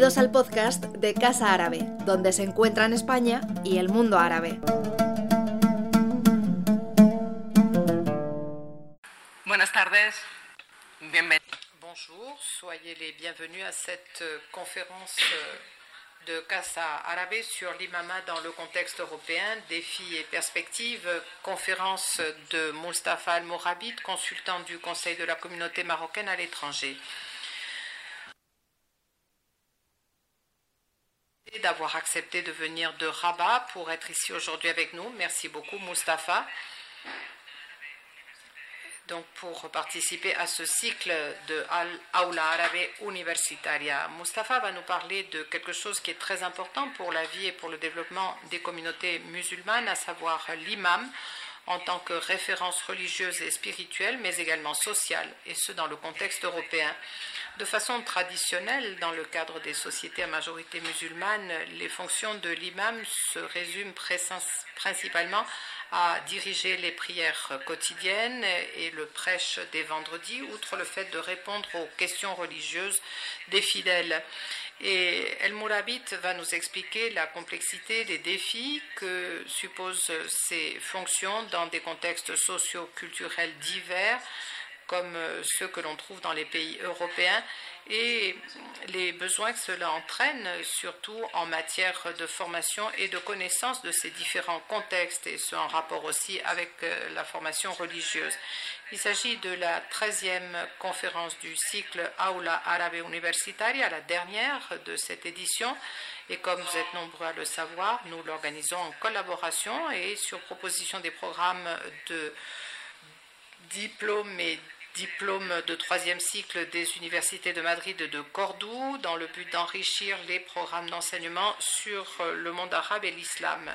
Bienvenidos al podcast de Casa Árabe, donde se encuentran España y el mundo árabe. Buenas tardes, bienvenidos. Bonjour, soyez les bienvenus à cette conférence de Casa Árabe sur l'imama dans le contexte européen, défis et perspectives, conférence de Mustafa Al-Mourabit, consultant du Conseil de la communauté marocaine à l'étranger. D'avoir accepté de venir de Rabat pour être ici aujourd'hui avec nous. Merci beaucoup, Mustapha. Donc, pour participer à ce cycle de Aula Arabe Universitaria, Mustapha va nous parler de quelque chose qui est très important pour la vie et pour le développement des communautés musulmanes, à savoir l'imam en tant que référence religieuse et spirituelle, mais également sociale, et ce dans le contexte européen. De façon traditionnelle, dans le cadre des sociétés à majorité musulmane, les fonctions de l'imam se résument principalement à diriger les prières quotidiennes et le prêche des vendredis, outre le fait de répondre aux questions religieuses des fidèles. Et El Mourabit va nous expliquer la complexité des défis que supposent ces fonctions dans des contextes socio-culturels divers, comme ceux que l'on trouve dans les pays européens, et les besoins que cela entraîne, surtout en matière de formation et de connaissance de ces différents contextes, et ce en rapport aussi avec la formation religieuse. Il s'agit de la 13e conférence du cycle Aula Arabe Universitaria, la dernière de cette édition. Et comme vous êtes nombreux à le savoir, nous l'organisons en collaboration et sur proposition des programmes de diplôme et diplôme de troisième cycle des universités de Madrid et de Cordoue, dans le but d'enrichir les programmes d'enseignement sur le monde arabe et l'islam.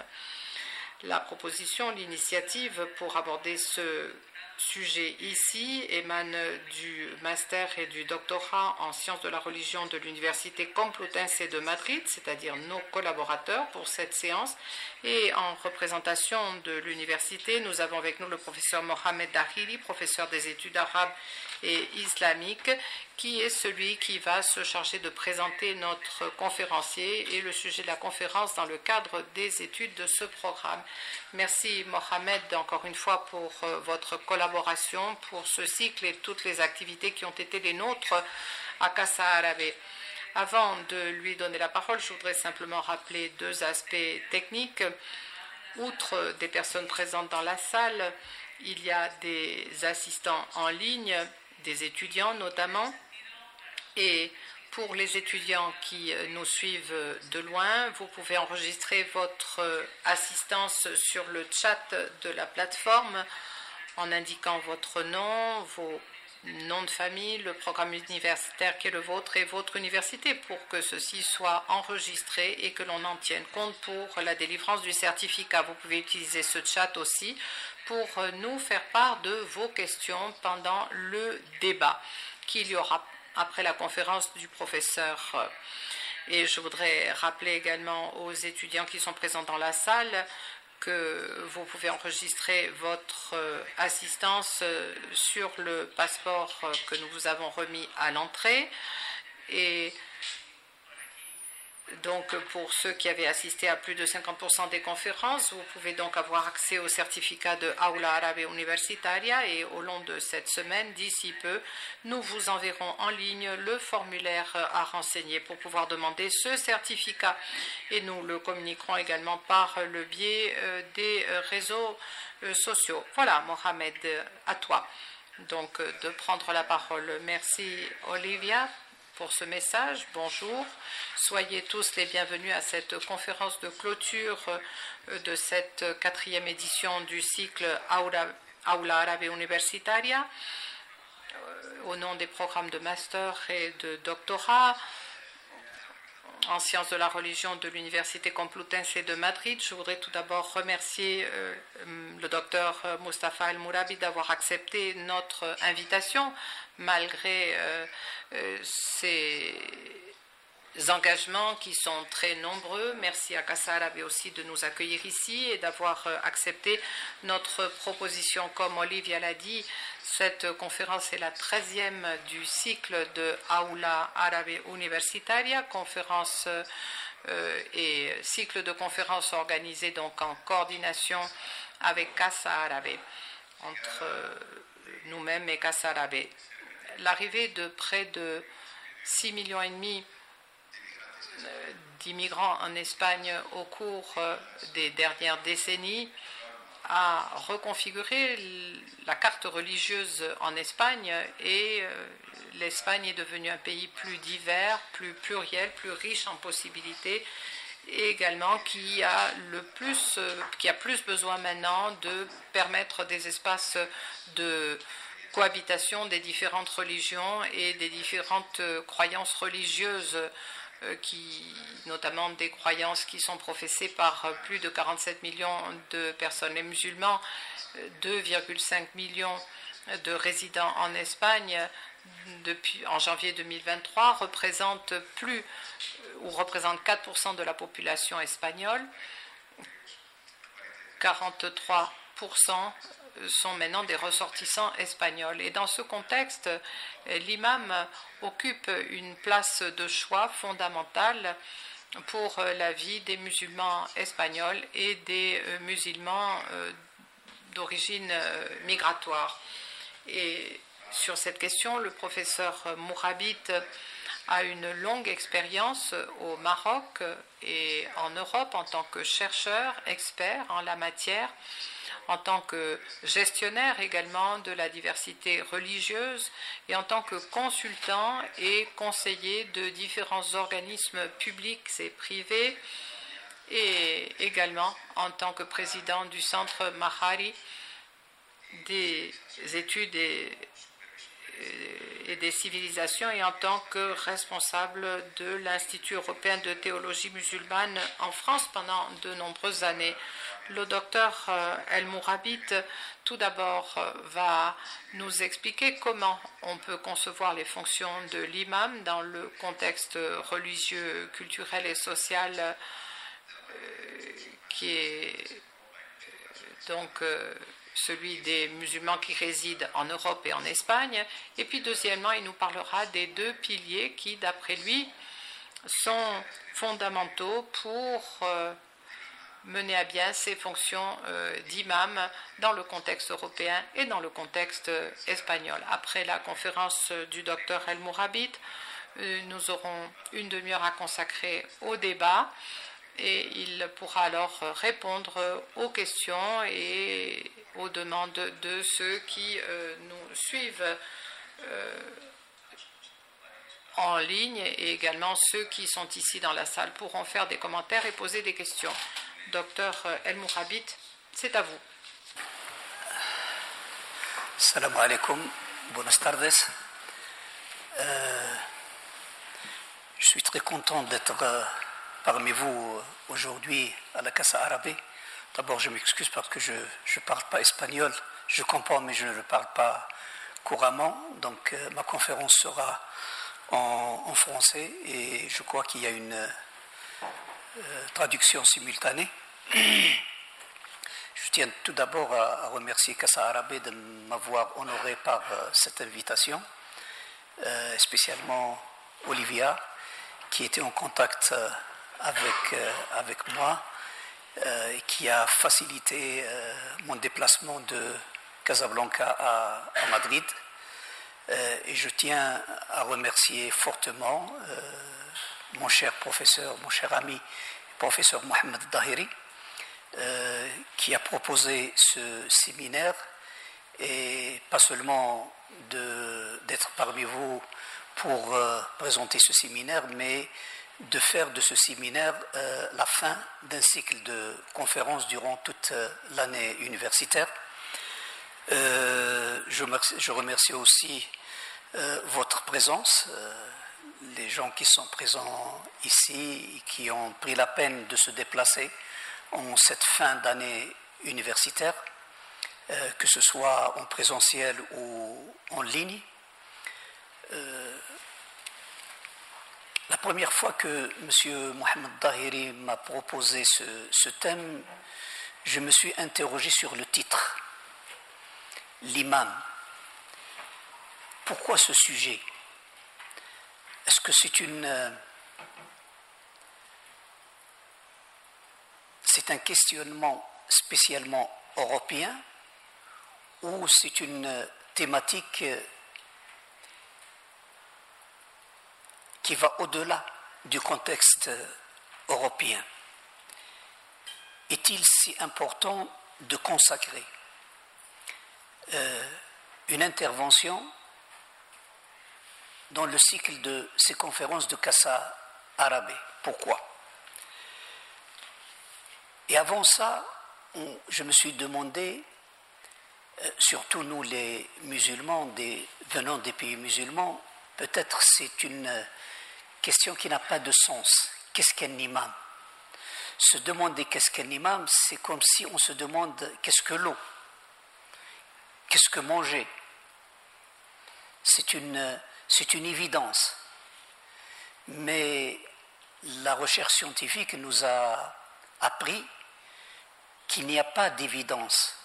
La proposition, l'initiative pour aborder ce sujet ici émane du master et du doctorat en sciences de la religion de l'université Complutense de Madrid, c'est-à-dire nos collaborateurs pour cette séance. Et en représentation de l'université, nous avons avec nous le professeur Mohamed Dahili, professeur des études arabes et islamiques, qui est celui qui va se charger de présenter notre conférencier et le sujet de la conférence dans le cadre des études de ce programme. Merci Mohamed encore une fois pour votre collaboration pour ce cycle et toutes les activités qui ont été les nôtres à Casa Arabe. Avant de lui donner la parole, je voudrais simplement rappeler deux aspects techniques. Outre des personnes présentes dans la salle, il y a des assistants en ligne, des étudiants notamment, et pour les étudiants qui nous suivent de loin, vous pouvez enregistrer votre assistance sur le chat de la plateforme en indiquant votre nom, vos noms de famille, le programme universitaire qui est le vôtre et votre université pour que ceci soit enregistré et que l'on en tienne compte pour la délivrance du certificat. Vous pouvez utiliser ce chat aussi pour nous faire part de vos questions pendant le débat qu'il y aura après la conférence du professeur. Et je voudrais rappeler également aux étudiants qui sont présents dans la salle que vous pouvez enregistrer votre assistance sur le passeport que nous vous avons remis à l'entrée. Donc, pour ceux qui avaient assisté à plus de 50% des conférences, vous pouvez donc avoir accès au certificat de Aula Arabe Universitaria et au long de cette semaine, d'ici peu, nous vous enverrons en ligne le formulaire à renseigner pour pouvoir demander ce certificat. Et nous le communiquerons également par le biais des réseaux sociaux. Voilà, Mohamed, à toi. Donc, de prendre la parole. Merci, Olivia pour ce message. Bonjour. Soyez tous les bienvenus à cette conférence de clôture de cette quatrième édition du cycle Aula, Aula Arabe Universitaria. Au nom des programmes de master et de doctorat en sciences de la religion de l'Université Complutense de Madrid. Je voudrais tout d'abord remercier euh, le docteur Mustafa El Mourabi d'avoir accepté notre invitation malgré euh, euh, ses engagements qui sont très nombreux. Merci à Casa Arabe aussi de nous accueillir ici et d'avoir accepté notre proposition. Comme Olivia l'a dit, cette conférence est la 13e du cycle de Aula Arabe Universitaria, conférence euh, et cycle de conférences organisé donc en coordination avec Casa Arabe, entre euh, nous-mêmes et Casa Arabe. L'arrivée de près de 6 millions et demi euh, d'immigrants en Espagne au cours des dernières décennies a reconfiguré la carte religieuse en Espagne et l'Espagne est devenue un pays plus divers, plus pluriel, plus riche en possibilités et également qui a le plus, qui a plus besoin maintenant de permettre des espaces de cohabitation des différentes religions et des différentes croyances religieuses euh, qui, notamment des croyances qui sont professées par plus de 47 millions de personnes. Les musulmans, 2,5 millions de résidents en Espagne, depuis, en janvier 2023 représente plus ou représente 4% de la population espagnole. 43% sont maintenant des ressortissants espagnols. Et dans ce contexte, l'imam occupe une place de choix fondamentale pour la vie des musulmans espagnols et des musulmans euh, d'origine euh, migratoire. Et sur cette question. Le professeur Mourabit a une longue expérience au Maroc et en Europe en tant que chercheur, expert en la matière, en tant que gestionnaire également de la diversité religieuse et en tant que consultant et conseiller de différents organismes publics et privés et également en tant que président du centre Mahari des études et et des civilisations et en tant que responsable de l'Institut européen de théologie musulmane en France pendant de nombreuses années. Le docteur euh, El Mourabit, tout d'abord, euh, va nous expliquer comment on peut concevoir les fonctions de l'imam dans le contexte religieux, culturel et social euh, qui est donc celui des musulmans qui résident en Europe et en Espagne. Et puis deuxièmement, il nous parlera des deux piliers qui, d'après lui, sont fondamentaux pour euh, mener à bien ces fonctions euh, d'imam dans le contexte européen et dans le contexte espagnol. Après la conférence du docteur El Mourabit, euh, nous aurons une demi-heure à consacrer au débat et il pourra alors répondre aux questions et aux demandes de ceux qui euh, nous suivent euh, en ligne et également ceux qui sont ici dans la salle pourront faire des commentaires et poser des questions. Docteur El Mourabit, c'est à vous. Salam alaikum, buenas tardes. Euh, je suis très content d'être parmi vous aujourd'hui à la Casa Arabe. D'abord, je m'excuse parce que je ne parle pas espagnol. Je comprends, mais je ne le parle pas couramment. Donc, euh, ma conférence sera en, français et je crois qu'il y a une euh, traduction simultanée. Je tiens tout d'abord à, remercier Casa Arabe de m'avoir honoré par euh, cette invitation, spécialement Olivia, qui était en contact avec, euh, avec moi euh, qui a facilité euh, mon déplacement de Casablanca à, Madrid. et je tiens à remercier fortement mon cher professeur, mon cher ami, professeur Mohamed Dahiri, qui a proposé ce séminaire et pas seulement d'être parmi vous pour présenter ce séminaire, mais de faire de ce séminaire euh, la fin d'un cycle de conférences durant toute euh, l'année universitaire. Euh, je, remercie, aussi votre présence, les gens qui sont présents ici qui ont pris la peine de se déplacer en cette fin d'année universitaire, que ce soit en présentiel ou en ligne. La première fois que M. Mohamed Dahiri m'a proposé ce, thème, je me suis interrogé sur le titre, l'imam. Pourquoi ce sujet? Est-ce que c'est une... C'est un questionnement spécialement européen ou c'est une thématique qui va au-delà du contexte européen. Est-il si important de consacrer euh, une intervention dans le cycle de ces conférences de Kassa Arabé Pourquoi? Et avant ça, je me suis demandé, euh, surtout nous les musulmans venant des pays musulmans, peut-être c'est une question qui n'a pas de sens. Qu'est-ce qu'un imam? Se demander qu'est-ce qu'un imam, c'est comme si on se demande qu'est-ce que l'eau? Qu'est-ce que manger? C'est une, c'est une évidence. Mais la recherche scientifique nous a appris qu'il n'y a pas d'évidence.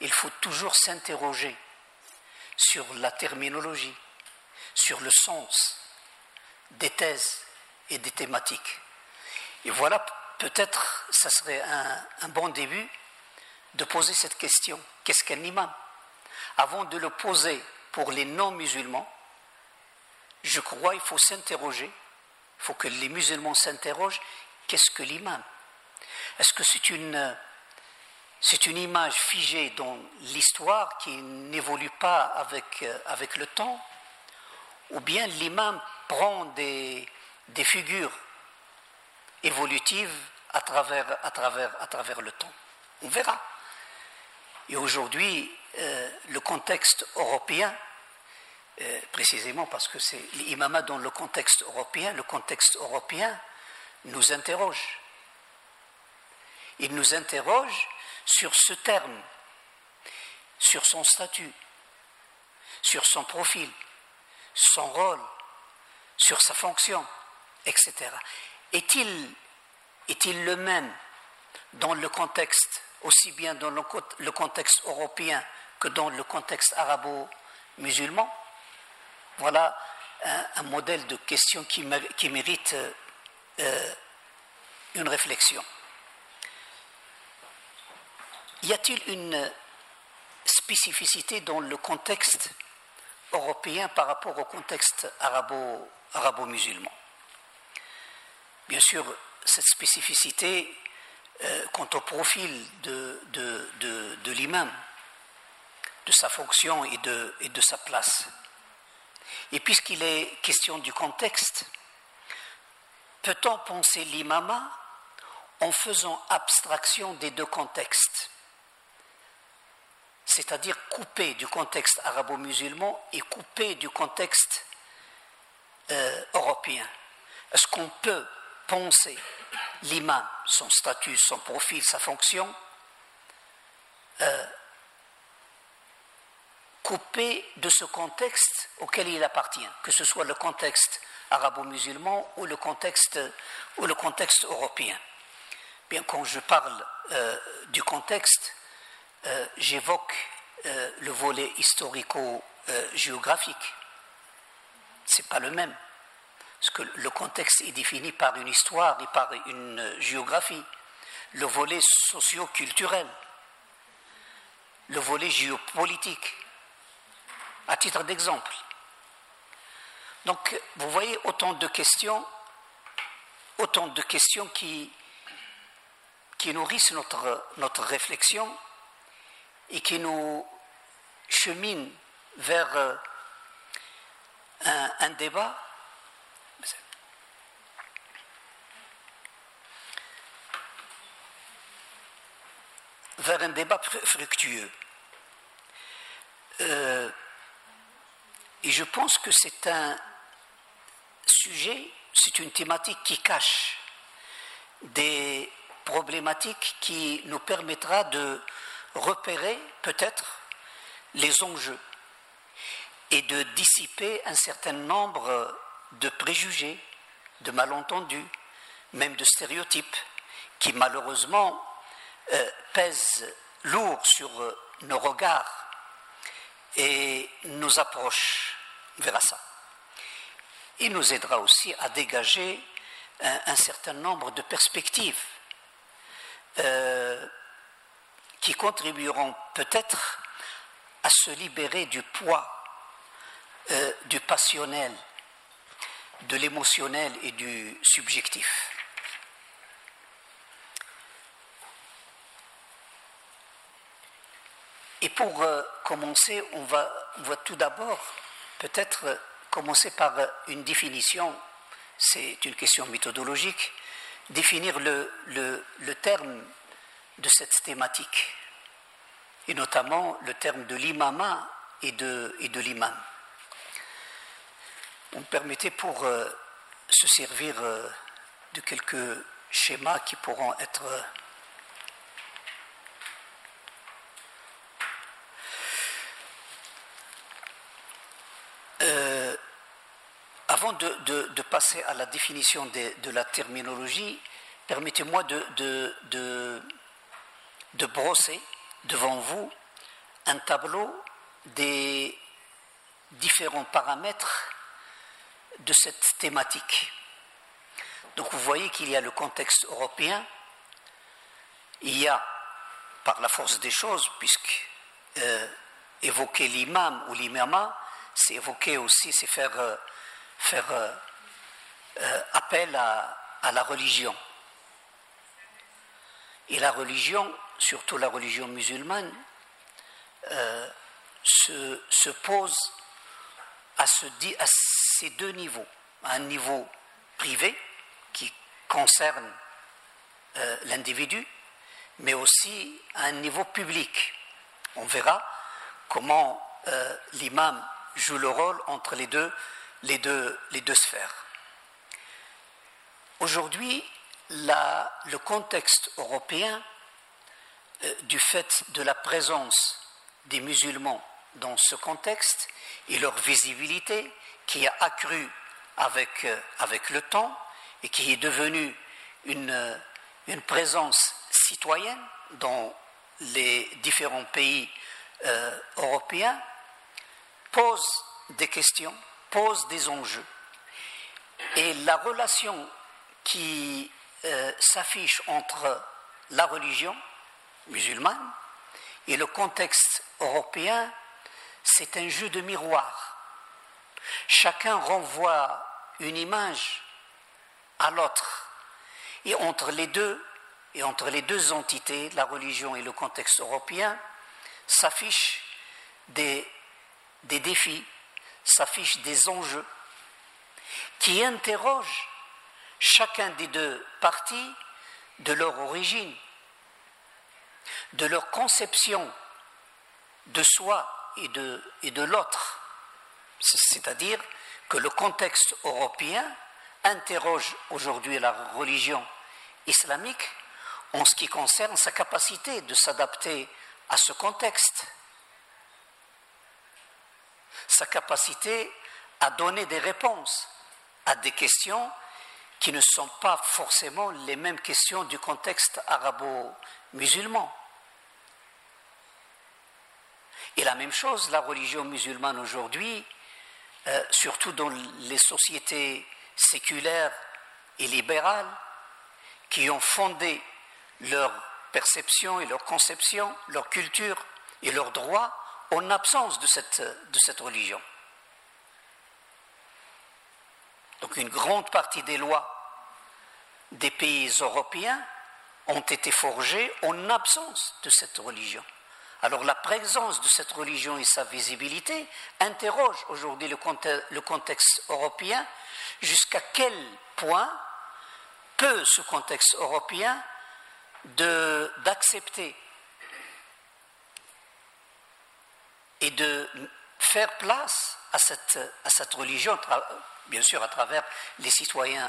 Il faut toujours s'interroger sur la terminologie, sur le sens, des thèses et des thématiques. Et voilà, peut-être, ça serait un, bon début de poser cette question. Qu'est-ce qu'un imam? Avant de le poser pour les non-musulmans, je crois qu'il faut s'interroger, il faut que les musulmans s'interrogent, qu'est-ce que l'imam? Est-ce que c'est une, c'est une image figée dans l'histoire qui n'évolue pas avec, avec le temps? Ou bien l'imam prend des, figures évolutives à travers le temps. On verra. Et aujourd'hui, euh, le contexte européen, euh, précisément parce que c'est l'imama dans le contexte européen, le contexte européen nous interroge. Il nous interroge sur ce terme, sur son statut, sur son profil, son rôle, sur sa fonction, etc. Est-il le même dans le contexte, aussi bien dans le, contexte européen que dans le contexte arabo-musulman? Voilà un, modèle de question qui, mérite euh, une réflexion. Y a-t-il une spécificité dans le contexte européen par rapport au contexte arabo arabo-musulmans. Bien sûr, cette spécificité euh, quant au profil de, l'imam, de sa fonction et de, et de sa place. Et puisqu'il est question du contexte, peut-on penser l'imama en faisant abstraction des deux contextes? C'est-à-dire coupé du contexte arabo-musulman et coupé du contexte euh, européen. Est-ce qu'on peut penser l'imam, son statut, son profil, sa fonction, euh, coupé de ce contexte auquel il appartient, que ce soit le contexte arabo-musulman ou le contexte, ou le contexte européen? Bien, quand je parle euh, du contexte, j'évoque le volet historico-géographique c'est pas le même. Parce que le contexte est défini par une histoire et par une géographie. Le volet socio-culturel, le volet géopolitique, à titre d'exemple. Donc, vous voyez autant de questions, autant de questions qui, qui nourrissent notre, notre réflexion et qui nous cheminent vers un, débat vers un débat fructueux. Euh, et je pense que c'est un sujet, c'est une thématique qui cache des problématiques qui nous permettra de repérer peut-être les enjeux et de dissiper un certain nombre de préjugés, de malentendus, même de stéréotypes, qui malheureusement euh, pèsent lourd sur euh, nos regards et nous approchent vers ça. Il nous aidera aussi à dégager un, certain nombre de perspectives euh, qui contribueront peut-être à se libérer du poids du passionnel, de l'émotionnel et du subjectif. Et pour euh, commencer, on va, tout d'abord peut-être commencer par une définition, c'est une question méthodologique, définir le, le, terme de cette thématique, et notamment le terme de l'imama et de, et de l'imam. On me permettait pour euh, se servir euh, de quelques schémas qui pourront être Euh, avant de, passer à la définition de, la terminologie, permettez-moi de, de, brosser devant vous un tableau des différents paramètres de cette thématique. Donc vous voyez qu'il y a le contexte européen, il y a, par la force des choses, puisque euh, évoquer l'imam ou l'imama, c'est évoquer aussi, c'est faire, euh, euh, appel à, la religion. Et la religion, surtout la religion musulmane, se, pose à, ce, à ces deux niveaux. Un niveau privé qui concerne l'individu, mais aussi un niveau public. On verra comment l'imam joue le rôle entre les deux, les deux, les deux sphères. Aujourd'hui, le contexte européen, euh, du fait de la présence des musulmans dans ce contexte et leur visibilité qui a accru avec, euh, avec le temps et qui est devenue une, euh, une présence citoyenne dans les différents pays européens, pose des questions, pose des enjeux. Et la relation qui euh, s'affiche entre la religion musulmane et le contexte européen, c'est un jeu de miroir. Chacun renvoie une image à l'autre. Et entre les deux, et entre les deux entités, la religion et le contexte européen, s'affichent des défis, s'affichent des enjeux qui interrogent chacun des deux parties de leur origine, de leur conception de soi et de l'autre. C'est-à-dire que le contexte européen interroge aujourd'hui la religion islamique en ce qui concerne sa capacité de s'adapter à ce contexte sa capacité à donner des réponses à des questions qui ne sont pas forcément les mêmes questions du contexte arabo-musulman. Et la même chose, la religion musulmane aujourd'hui, euh, surtout dans les sociétés séculaires et libérales, qui ont fondé leur perception et leur conception, leur culture et leurs droits en absence de cette, de cette religion. Donc une grande partie des lois des pays européens ont été forgées en absence de cette religion. Alors la présence de cette religion et sa visibilité interroge aujourd'hui le, contexte européen jusqu'à quel point peut ce contexte européen d'accepter et de faire place à cette, religion, bien sûr à travers les citoyens,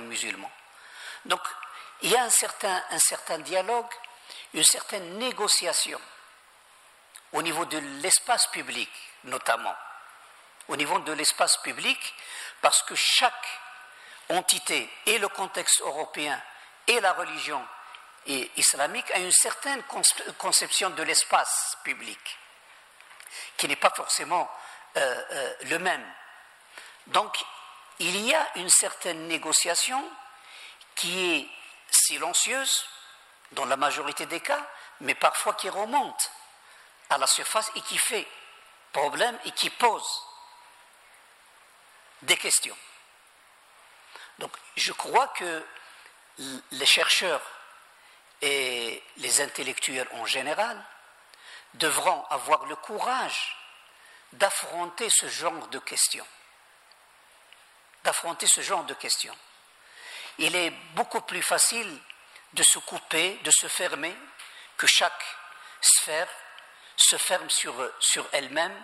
musulmans? Donc il y a un certain dialogue, une certaine négociation au niveau de l'espace public notamment, au niveau de l'espace public, parce que chaque entité et le contexte européen et la religion islamique a une certaine conception de l'espace public, qui n'est pas forcément euh, euh, le même. Donc, il y a une certaine négociation qui est silencieuse dans la majorité des cas, mais parfois qui remonte à la surface et qui fait problème et qui pose des questions. Donc je crois que les chercheurs et les intellectuels en général devront avoir le courage d'affronter ce genre de questions. D'affronter ce genre de questions. Il est beaucoup plus facile de se couper, de se fermer, que chaque sphère se ferme sur, sur elle-même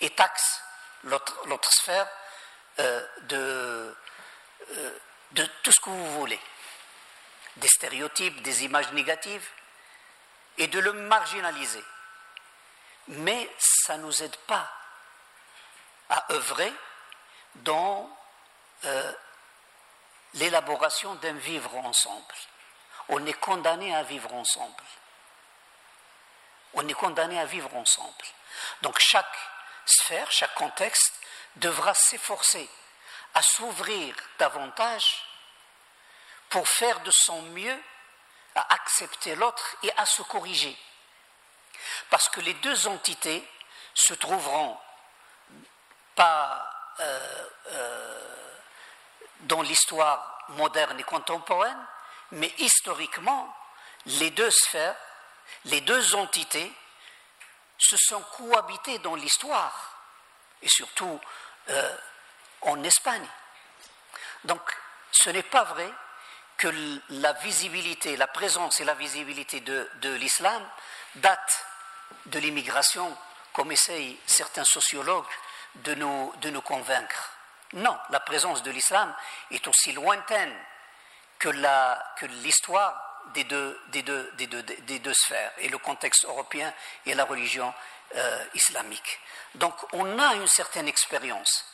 et taxe l'autre sphère euh, de, euh, de tout ce que vous voulez, des stéréotypes, des images négatives, et de le marginaliser. Mais ça ne nous aide pas à œuvrer dans euh, l'élaboration d'un vivre ensemble. On est condamné à vivre ensemble. On est condamné à vivre ensemble. Donc chaque sphère, chaque contexte devra s'efforcer à s'ouvrir davantage pour faire de son mieux à accepter l'autre et à se corriger. Parce que les deux entités se trouveront pas euh, euh, dans l'histoire moderne et contemporaine, mais historiquement, les deux sphères, les deux entités se sont cohabitées dans l'histoire, et surtout euh, en Espagne. Donc, ce n'est pas vrai que la visibilité, la présence et la visibilité de, l'islam datent de l'immigration, comme essayent certains sociologues de nous, de nous convaincre. Non, la présence de l'islam est aussi lointaine que l'histoire des deux, des, deux, des, deux, des deux, sphères, et le contexte européen et la religion euh, islamique. Donc on a une certaine expérience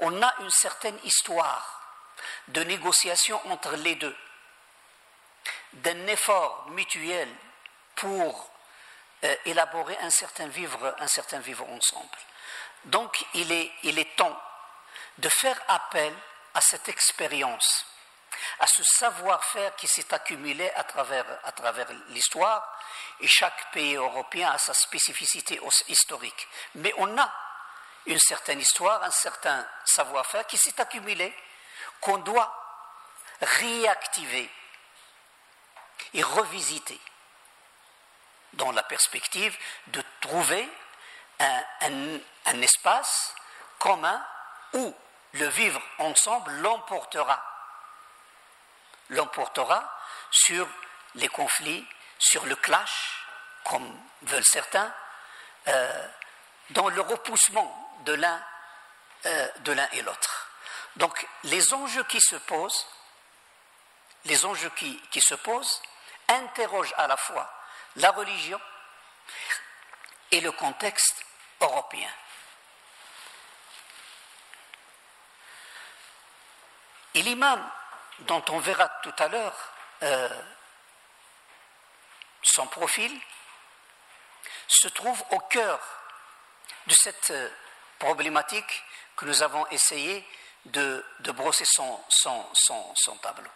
on a une certaine histoire de négociation entre les deux, d'un effort mutuel pour euh, élaborer un certain vivre, un certain vivre ensemble. Donc il est, il est temps de faire appel à cette expérience, à ce savoir-faire qui s'est accumulé à travers, l'histoire, et chaque pays européen a sa spécificité historique. Mais on a une certaine histoire, un certain savoir-faire qui s'est accumulé, qu'on doit réactiver et revisiter dans la perspective de trouver un, espace commun où le vivre ensemble l'emportera. L'emportera sur les conflits, sur le clash, comme veulent certains, euh, dans le repoussement de l'un euh, de l'un et l'autre. Donc les enjeux qui se posent, les enjeux qui, qui se posent, interrogent à la fois la religion et le contexte européen. Et l'imam, dont on verra tout à l'heure euh, son profil, se trouve au cœur de cette euh, problématique que nous avons essayé de, brosser son, son, tableau.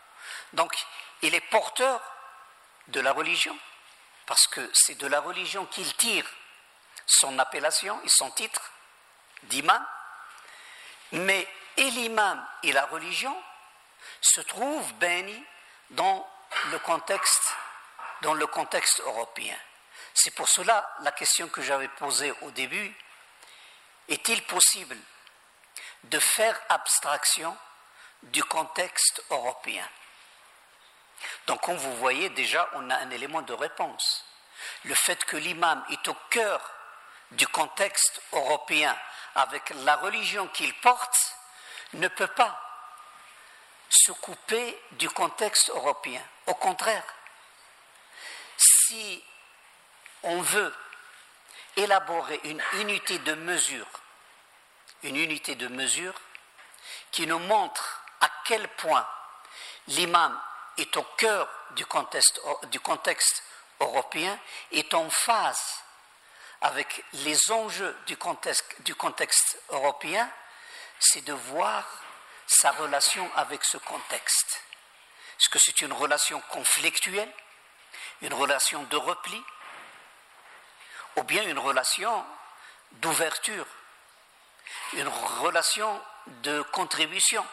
Donc, il est porteur de la religion, parce que c'est de la religion qu'il tire son appellation et son titre d'imam, mais et l'imam et la religion se trouvent bénis dans le contexte, dans le contexte européen. C'est pour cela la question que j'avais posée au début, est-il possible de faire abstraction du contexte européen? Donc, comme vous voyez, déjà, on a un élément de réponse. Le fait que l'imam est au cœur du contexte européen avec la religion qu'il porte ne peut pas se couper du contexte européen. Au contraire, si on veut élaborer une unité de mesure, une unité de mesure qui nous montre à quel point l'imam est au cœur du contexte, européen, est en phase avec les enjeux du contexte européen, c'est de voir sa relation avec ce contexte. Est-ce que c'est une relation conflictuelle, une relation de repli, ou bien une relation d'ouverture, une relation de contribution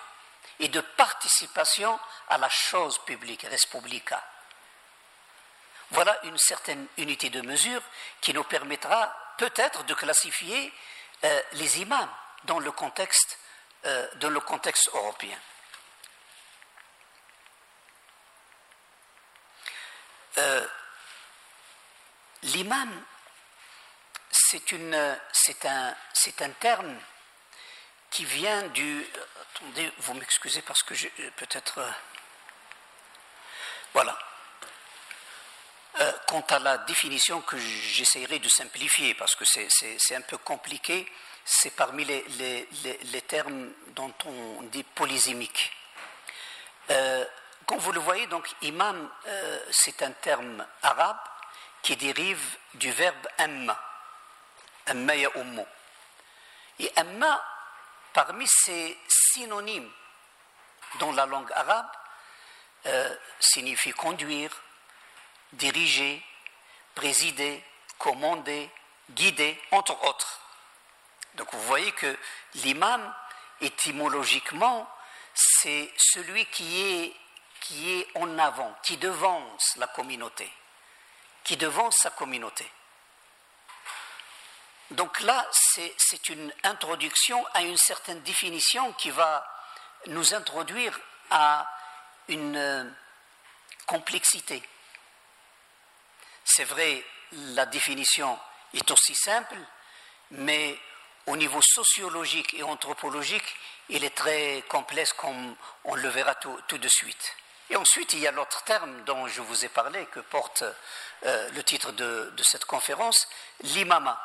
et de participation à la chose publique, res publica? Voilà une certaine unité de mesure qui nous permettra peut-être de classifier euh, les imams dans le contexte, euh, dans le contexte européen. Euh, l'imam, c'est un, terme qui vient du. Attendez, vous m'excusez parce que peut-être. Voilà. Euh, quant à la définition que j'essaierai de simplifier, parce que c'est un peu compliqué, c'est parmi les, termes dont on dit polysémique. Euh, comme vous le voyez, donc imam, euh, c'est un terme arabe qui dérive du verbe amma, amma ya. Et amma, parmi ces synonymes dans la langue arabe, signifie conduire, diriger, présider, commander, guider, entre autres. Donc vous voyez que l'imam, étymologiquement, c'est celui qui est, qui est en avant, qui devance la communauté, qui devance sa communauté. Donc là, c'est une introduction à une certaine définition qui va nous introduire à une euh, complexité c'est vrai, la définition est aussi simple, mais au niveau sociologique et anthropologique, il est très complexe comme on le verra tout, de suite. Et ensuite, il y a l'autre terme dont je vous ai parlé, que porte euh, le titre de, cette conférence, l'imama,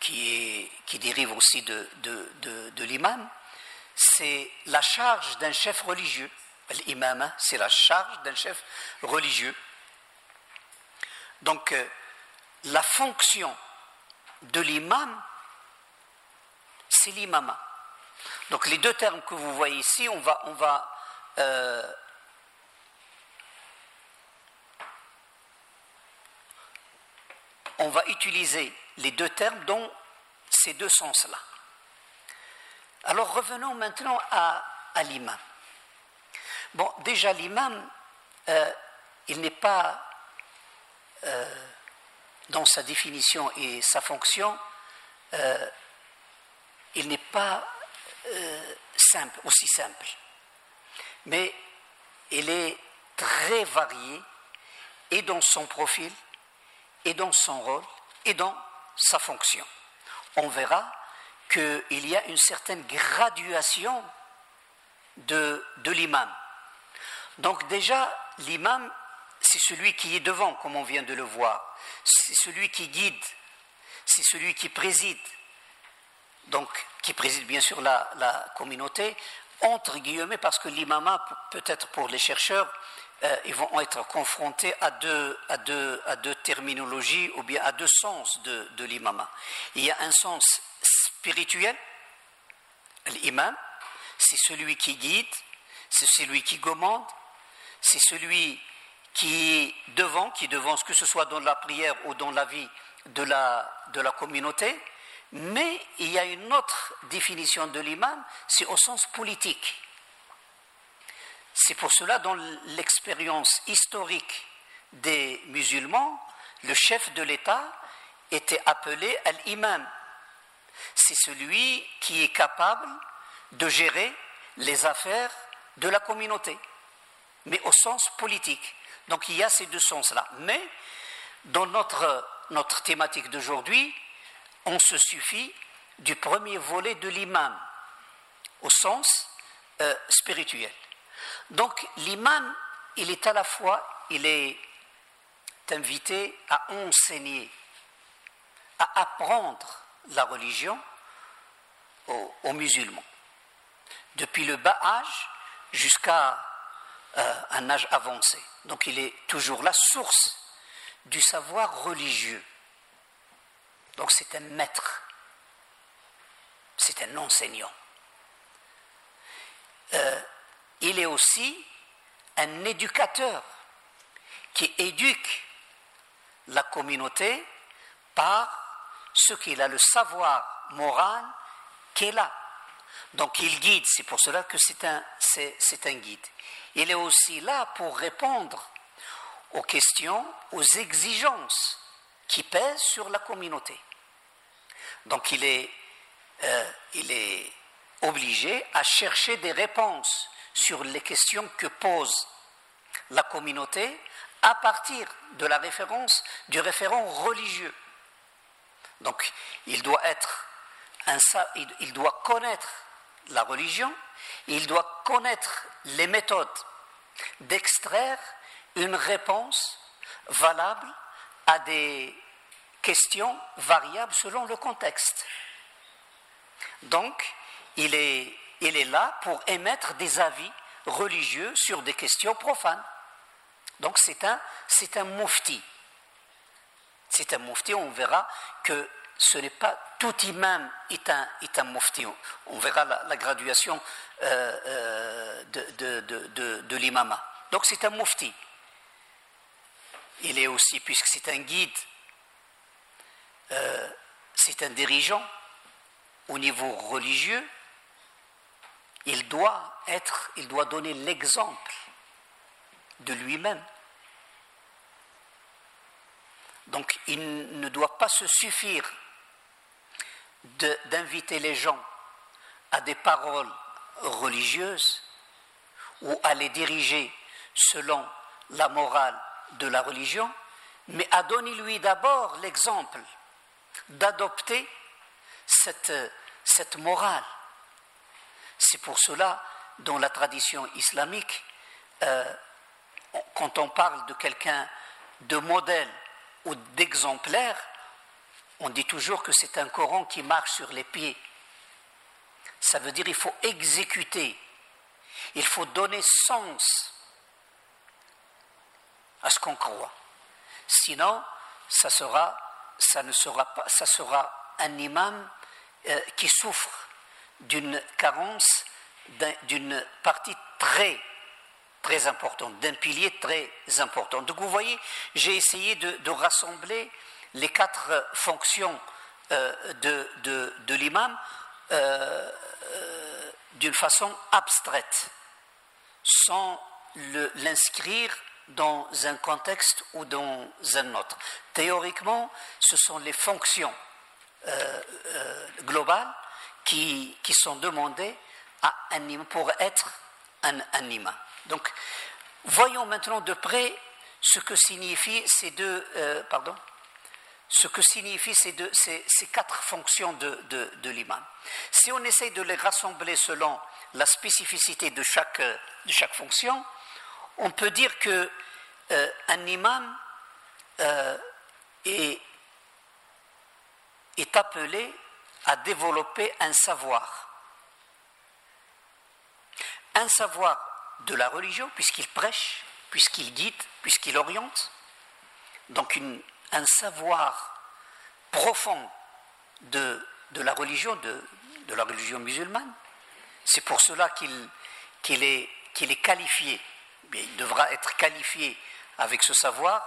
qui, dérive aussi de, l'imam. C'est la charge d'un chef religieux. L'imama, c'est la charge d'un chef religieux donc, euh, la fonction de l'imam, c'est l'imama. Donc, les deux termes que vous voyez ici, euh, on va utiliser les deux termes dans ces deux sens-là. Alors revenons maintenant à, l'imam. Bon, déjà l'imam, euh, il n'est pas euh, dans sa définition et sa fonction, euh, il n'est pas euh, simple, aussi simple. Mais il est très varié et dans son profil, et dans son rôle, et dans sa fonction. On verra qu'il y a une certaine graduation de, de l'imam. Donc déjà, l'imam c'est celui qui est devant, comme on vient de le voir. C'est celui qui guide. C'est celui qui préside. Donc, qui préside bien sûr la, communauté, entre guillemets, parce que l'imama, peut-être pour les chercheurs, euh, ils vont être confrontés à deux, terminologies ou bien à deux sens de, de l'imama. Il y a un sens spirituel, l'imam, c'est celui qui guide, c'est celui qui commande, c'est celui qui devant, qui devance que ce soit dans la prière ou dans la vie de la, de la communauté, mais il y a une autre définition de l'imam, c'est au sens politique. C'est pour cela, dans l'expérience historique des musulmans, le chef de l'État était appelé al-imam. C'est celui qui est capable de gérer les affaires de la communauté, mais au sens politique. Donc il y a ces deux sens-là. Mais dans notre, thématique d'aujourd'hui, on se suffit du premier volet de l'imam, au sens euh, spirituel. Donc l'imam, il est à la fois, il est invité à enseigner, à apprendre la religion aux, aux musulmans. depuis le bas âge jusqu'à euh, un âge avancé. Donc il est toujours la source du savoir religieux. Donc c'est un maître, c'est un enseignant. Euh, il est aussi un éducateur qui éduque la communauté par ce qu'il a le savoir moral qu'elle a. Donc il guide, c'est pour cela que c'est, un guide. Il est aussi là pour répondre aux questions, aux exigences qui pèsent sur la communauté. Donc il est, euh, il est obligé à chercher des réponses sur les questions que pose la communauté à partir de la référence du référent religieux. Donc, il doit être il doit connaître la religion, il doit connaître les méthodes d'extraire une réponse valable à des questions variables selon le contexte. Donc, il est, il est là pour émettre des avis religieux sur des questions profanes. Donc c'est un, c'est un mufti. C'est un mufti, on verra que ce n'est pas tout imam est un, est mufti. On verra la, graduation euh, euh, de, de, de, l'imama. Donc c'est un mufti. Il est aussi, puisque c'est un guide, euh, c'est un dirigeant au niveau religieux, il doit être, il doit donner l'exemple de lui-même. Donc il ne doit pas se suffire d'inviter les gens à des paroles religieuses ou à les diriger selon la morale de la religion, mais à donner lui d'abord l'exemple d'adopter cette, morale. C'est pour cela, dans la tradition islamique, euh, quand on parle de quelqu'un de modèle ou d'exemplaire, on dit toujours que c'est un Coran qui marche sur les pieds. Ça veut dire qu'il faut exécuter, il faut donner sens à ce qu'on croit. Sinon, ça, sera, ne sera pas, ça sera un imam euh, qui souffre d'une carence, d'une partie très très importante, d'un pilier très important. Donc vous voyez, j'ai essayé de, rassembler les quatre fonctions euh, de, l'imam euh, euh, d'une façon abstraite, sans l'inscrire dans un contexte ou dans un autre. Théoriquement, ce sont les fonctions globales qui, sont demandées pour être un, imam. Donc, voyons maintenant de près ce que signifient ces deux, pardon, ce que signifient ces, quatre fonctions de, l'imam. Si on essaye de les rassembler selon la spécificité de chaque, fonction, on peut dire que euh, un imam euh, est, est appelé à développer un savoir. Un savoir de la religion, puisqu'il prêche, puisqu'il guide, puisqu'il oriente. Donc un savoir profond de, la religion, de, la religion musulmane. C'est pour cela qu'il est, qu'il est qualifié, il devra être qualifié avec ce savoir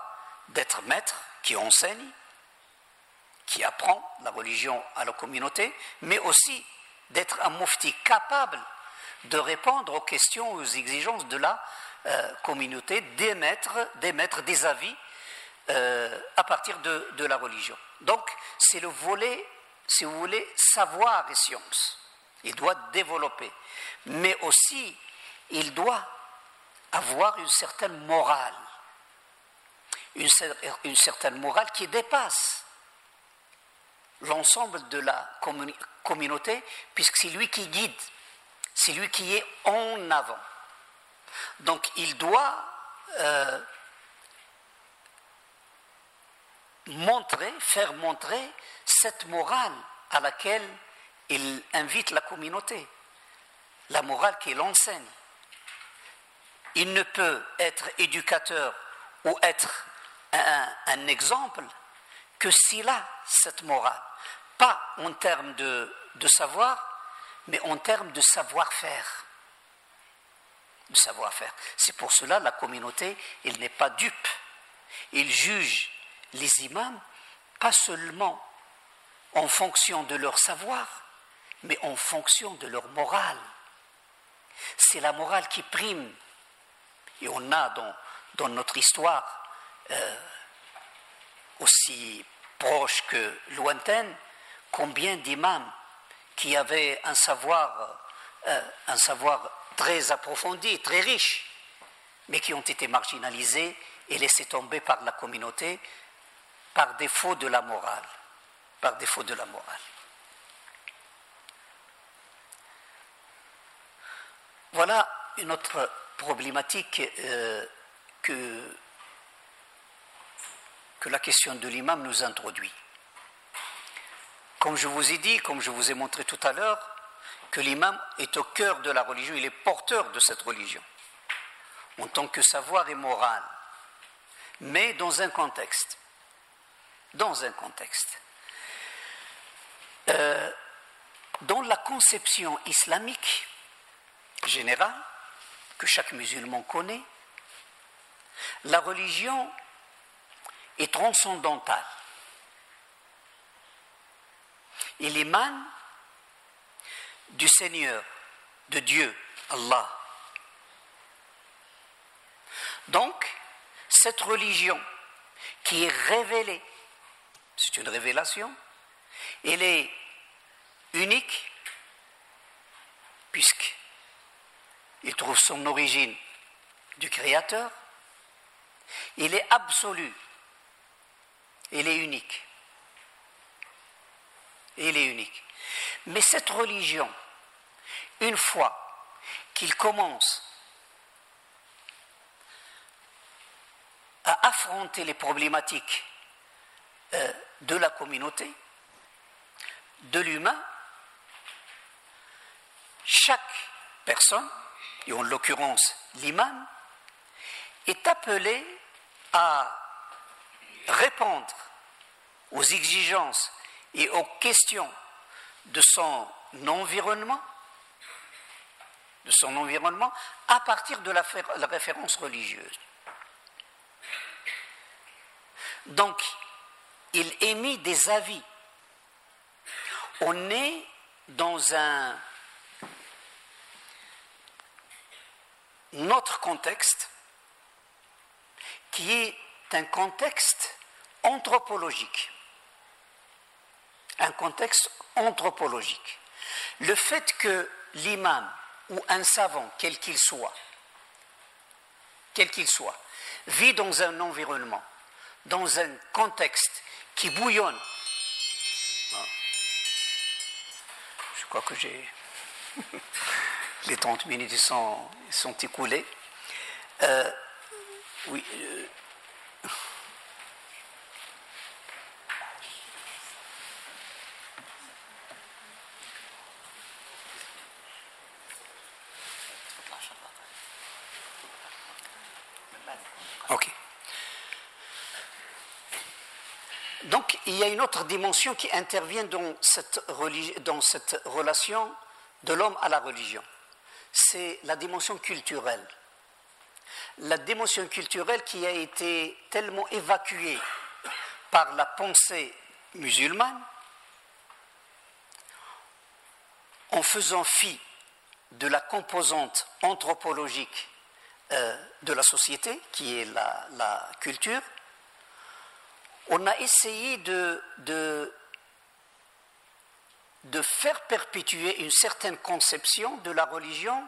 d'être maître qui enseigne, qui apprend la religion à la communauté, mais aussi d'être un mufti capable de répondre aux questions, aux exigences de la euh, communauté, d'émettre, des avis euh, à partir de, de, la religion. Donc, c'est le volet, si vous voulez, savoir et science. Il doit développer. Mais aussi, il doit avoir une certaine morale. Une, certaine morale qui dépasse l'ensemble de la communauté, puisque c'est lui qui guide c'est lui qui est en avant. Donc il doit euh, montrer, faire montrer cette morale à laquelle il invite la communauté. la morale qu'il enseigne. Il ne peut être éducateur ou être un, exemple que s'il a cette morale, pas en termes de, savoir, mais en termes de savoir-faire. Savoir-faire. C'est pour cela la communauté, il n'est pas dupe. Il juge les imams pas seulement en fonction de leur savoir, mais en fonction de leur morale. C'est la morale qui prime. Et on a dans, dans notre histoire, euh, aussi proche que lointaine, combien d'imams qui avaient euh, un savoir très approfondi, très riche, mais qui ont été marginalisés et laissés tomber par la communauté par défaut de la morale. Par défaut de la morale. Voilà une autre problématique euh, que, que la question de l'imam nous introduit. Comme je vous ai dit, comme je vous ai montré tout à l'heure, que l'imam est au cœur de la religion, il est porteur de cette religion, en tant que savoir et morale, mais dans un contexte. Dans un contexte. Euh, dans la conception islamique générale, que chaque musulman connaît, la religion est transcendantale. Il émane du Seigneur, de Dieu, Allah. Donc, cette religion qui est révélée, c'est une révélation, elle est unique, puisqu'il trouve son origine du Créateur, il est absolu, il est unique. Il est unique. Mais cette religion, une fois qu'il commence à affronter les problématiques euh, de la communauté, de l'humain, chaque personne, et en l'occurrence l'imam, est appelé à répondre aux exigences et aux questions de son environnement, de son environnement, à partir de la, référence religieuse. Donc, il émet des avis. On est dans un autre contexte qui est un contexte anthropologique un contexte anthropologique. Le fait que l'imam ou un savant, quel qu'il soit, quel qu'il soit, vit dans un environnement, dans un contexte qui bouillonne. Ah. Je crois que j'ai. Les 30 minutes sont, sont écoulées. Euh, oui. Euh, il y a une autre dimension qui intervient dans cette, relation de l'homme à la religion. C'est la dimension culturelle. La dimension culturelle qui a été tellement évacuée par la pensée musulmane en faisant fi de la composante anthropologique euh, de la société, qui est la culture, on a essayé de, faire perpétuer une certaine conception de la religion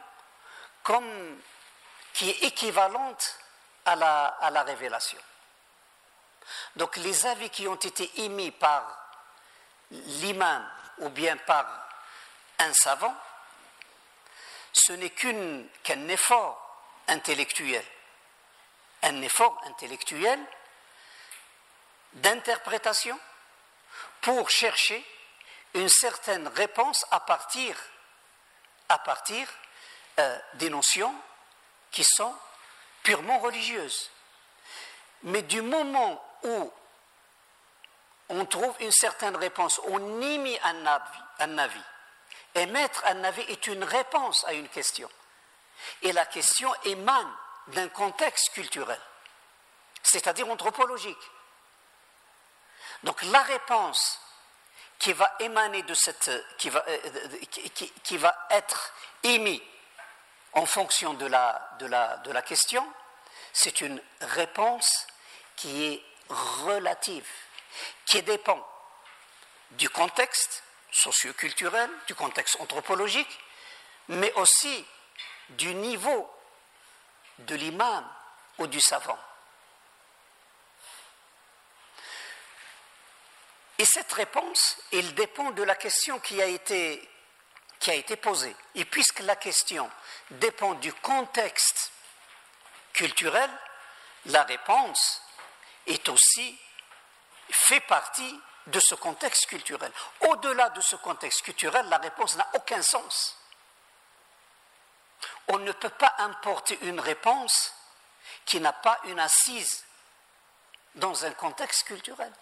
qui est équivalente à la, à la révélation. Donc les avis qui ont été émis par l'imam ou bien par un savant, ce n'est qu'un effort intellectuel. Un effort intellectuel d'interprétation pour chercher une certaine réponse à partir, à euh, des notions qui sont purement religieuses. Mais du moment où on trouve une certaine réponse, on avis, un avis. Émettre un avis est une réponse à une question. Et la question émane d'un contexte culturel, c'est-à-dire anthropologique. Donc la réponse qui va émaner de cette, qui va, euh, va être émise en fonction de la, de la question, c'est une réponse qui est relative, qui dépend du contexte socioculturel, du contexte anthropologique, mais aussi du niveau de l'imam ou du savant. Et cette réponse, elle dépend de la question qui a été, posée. Et puisque la question dépend du contexte culturel, la réponse est aussi fait partie de ce contexte culturel. Au-delà de ce contexte culturel, la réponse n'a aucun sens. On ne peut pas importer une réponse qui n'a pas une assise dans un contexte culturel.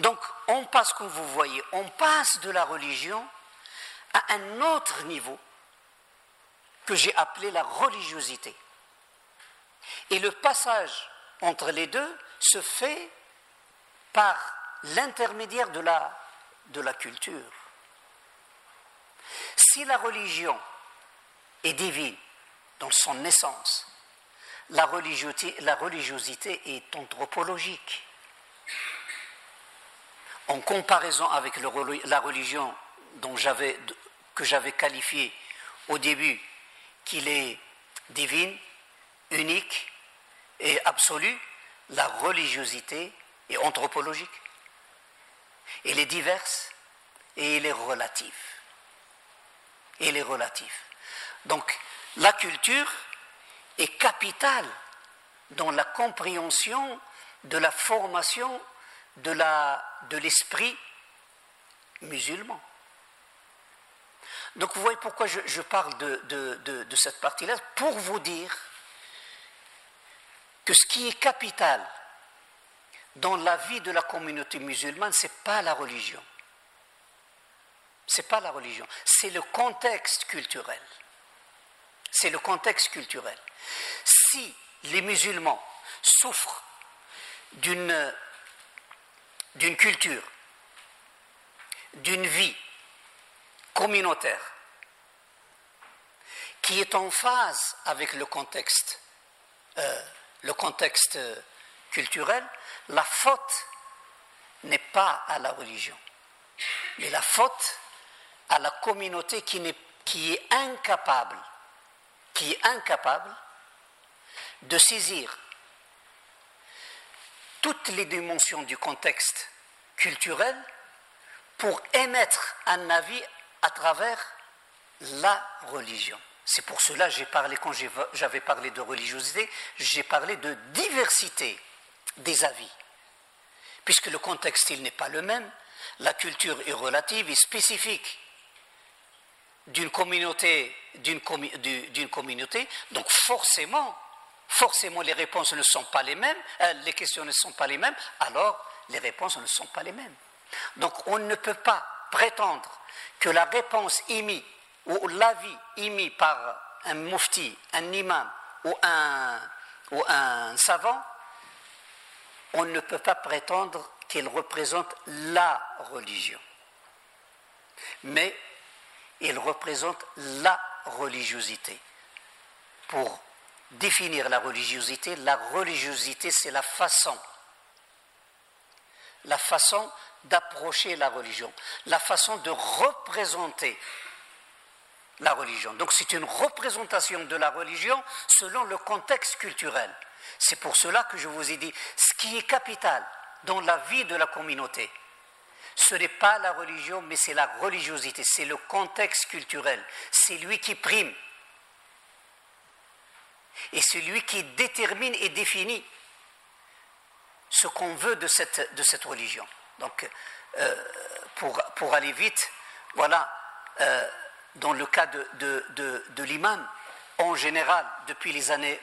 Donc, on passe, comme vous voyez, on passe de la religion à un autre niveau que j'ai appelé la religiosité. Et le passage entre les deux se fait par l'intermédiaire de la, culture. Si la religion est divine dans son essence, la religiosité est anthropologique en comparaison avec la religion que j'avais qualifiée au début, qu'il est divine, unique et absolue, la religiosité est anthropologique. Elle est diverse et elle est relative. Elle est relative. Donc, la culture est capitale dans la compréhension de la formation de l'esprit musulman. Donc vous voyez pourquoi je, parle de, cette partie-là, pour vous dire que ce qui est capital dans la vie de la communauté musulmane, ce n'est pas la religion. Ce n'est pas la religion, c'est le contexte culturel. C'est le contexte culturel. Si les musulmans souffrent d'une d'une culture, d'une vie communautaire qui est en phase avec le contexte, euh, contexte culturel, la faute n'est pas à la religion, mais la faute à la communauté qui est incapable, qui est incapable de saisir toutes les dimensions du contexte culturel pour émettre un avis à travers la religion. C'est pour cela que j'ai parlé, quand j'avais parlé de religiosité, j'ai parlé de diversité des avis. Puisque le contexte, il n'est pas le même, la culture est relative et spécifique d'une communauté, d'une communauté, donc forcément, forcément les réponses ne sont pas les mêmes, euh, les questions ne sont pas les mêmes, alors les réponses ne sont pas les mêmes. Donc on ne peut pas prétendre que la réponse émise ou l'avis émis par un mufti, un imam ou un, savant, on ne peut pas prétendre qu'il représente la religion. Mais il représente la religiosité. Pour définir la religiosité, la religiosité, c'est la façon, la façon d'approcher la religion, la façon de représenter la religion. Donc c'est une représentation de la religion selon le contexte culturel. C'est pour cela que je vous ai dit, ce qui est capital dans la vie de la communauté, ce n'est pas la religion, mais c'est la religiosité, c'est le contexte culturel, c'est lui qui prime et celui qui détermine et définit ce qu'on veut de cette, de cette religion. Donc, euh, pour, pour, aller vite, voilà, euh, dans le cas de, l'imam, en général, depuis les années,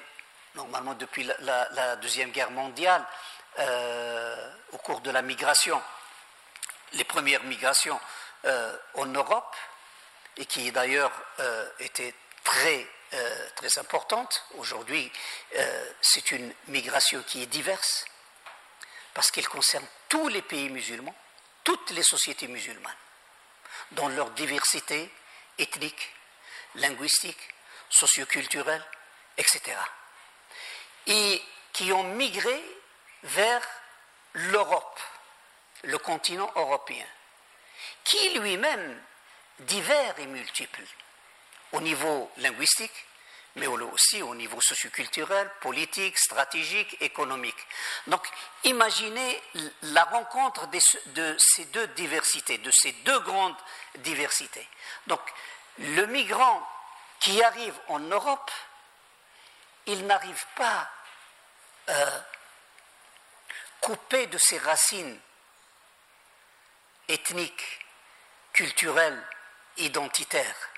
normalement depuis la, Deuxième Guerre mondiale, euh, au cours de la migration, les premières migrations en Europe, et qui d'ailleurs étaient très, très importantes. Aujourd'hui, c'est une migration qui est diverse, parce qu'elle concerne tous les pays musulmans, toutes les sociétés musulmanes, dans leur diversité ethnique, linguistique, socioculturelle, etc. Et qui ont migré vers l'Europe, le continent européen, qui lui-même divers et multiple au niveau linguistique, mais aussi au niveau socioculturel, politique, stratégique, économique. Donc imaginez la rencontre de ces deux diversités, de ces deux grandes diversités. Donc le migrant qui arrive en Europe, il n'arrive pas euh, coupé de ses racines ethniques, culturelles, identitaires.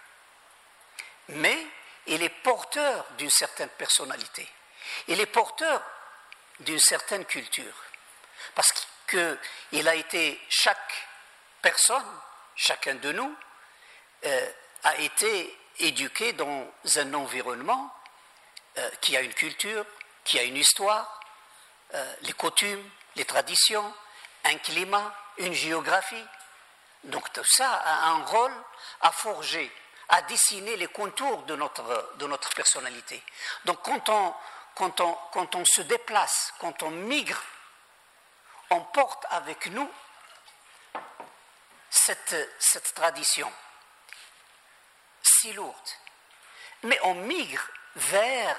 Mais il est porteur d'une certaine personnalité. Il est porteur d'une certaine culture. Parce qu'il a été, chaque personne, chacun de nous, euh, a été éduqué dans un environnement euh, qui a une culture, qui a une histoire, euh, les coutumes, les traditions, un climat, une géographie. Donc tout ça a un rôle à forger à dessiner les contours de notre, de notre personnalité. Donc quand on, quand, on, quand on se déplace, quand on migre, on porte avec nous cette, cette tradition si lourde. Mais on migre vers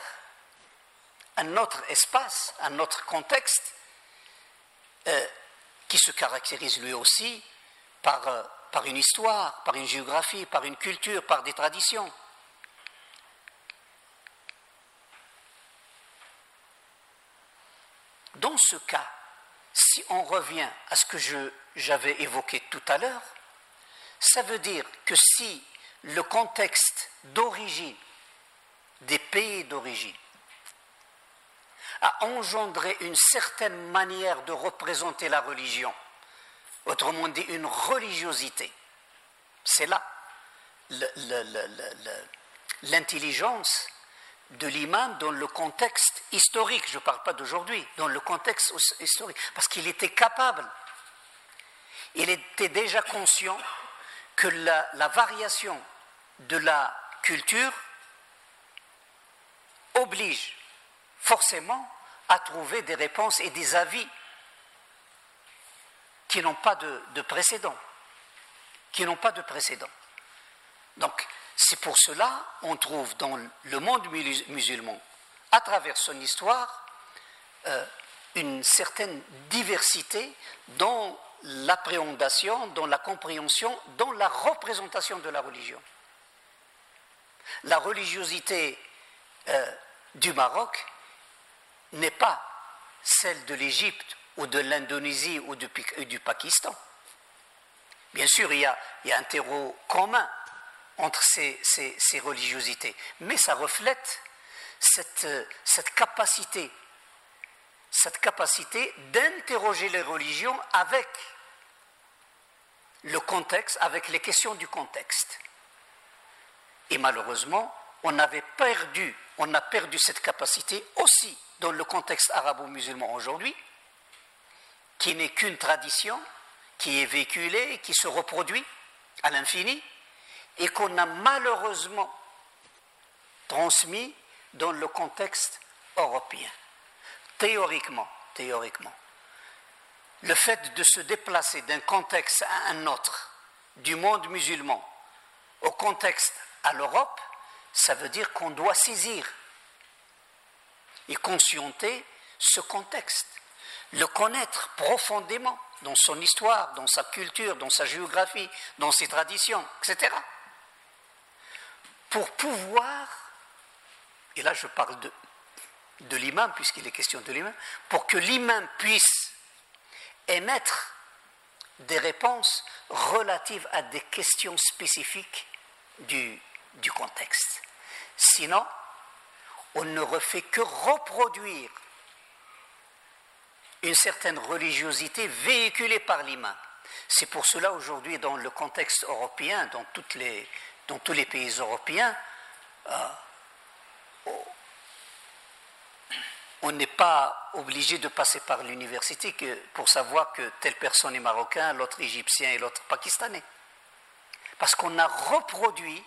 un autre espace, un autre contexte euh, qui se caractérise lui aussi par euh, par une histoire, par une géographie, par une culture, par des traditions. Dans ce cas, si on revient à ce que j'avais évoqué tout à l'heure, ça veut dire que si le contexte d'origine des pays d'origine a engendré une certaine manière de représenter la religion, autrement dit une religiosité. C'est là l'intelligence de l'imam dans le contexte historique, je ne parle pas d'aujourd'hui, dans le contexte historique, parce qu'il était capable, il était déjà conscient que la, la variation de la culture oblige forcément à trouver des réponses et des avis qui n'ont pas de, précédent. Donc, c'est pour cela on trouve dans le monde musulman, à travers son histoire, euh, une certaine diversité dans l'appréhendation, dans la compréhension, dans la représentation de la religion. La religiosité euh, du Maroc n'est pas celle de l'Égypte ou de l'Indonésie ou du, Pakistan. Bien sûr, il y, a, un terreau commun entre ces, religiosités, mais ça reflète cette, cette capacité, cette capacité d'interroger les religions avec le contexte, avec les questions du contexte. Et malheureusement, on avait perdu, on a perdu cette capacité aussi dans le contexte arabo-musulman aujourd'hui, qui n'est qu'une tradition, qui est véhiculée, qui se reproduit à l'infini, et qu'on a malheureusement transmis dans le contexte européen. Théoriquement, théoriquement. Le fait de se déplacer d'un contexte à un autre, du monde musulman au contexte à l'Europe, ça veut dire qu'on doit saisir et conscienter ce contexte le connaître profondément dans son histoire, dans sa culture, dans sa géographie, dans ses traditions, etc. Pour pouvoir, et là je parle de, de l'imam, puisqu'il est question de l'imam, pour que l'imam puisse émettre des réponses relatives à des questions spécifiques du, du contexte. Sinon, on ne refait que reproduire une certaine religiosité véhiculée par l'imam. C'est pour cela aujourd'hui, dans le contexte européen, dans, tous les pays européens, euh, on n'est pas obligé de passer par l'université pour savoir que telle personne est marocain, l'autre égyptien et l'autre pakistanais. Parce qu'on a reproduit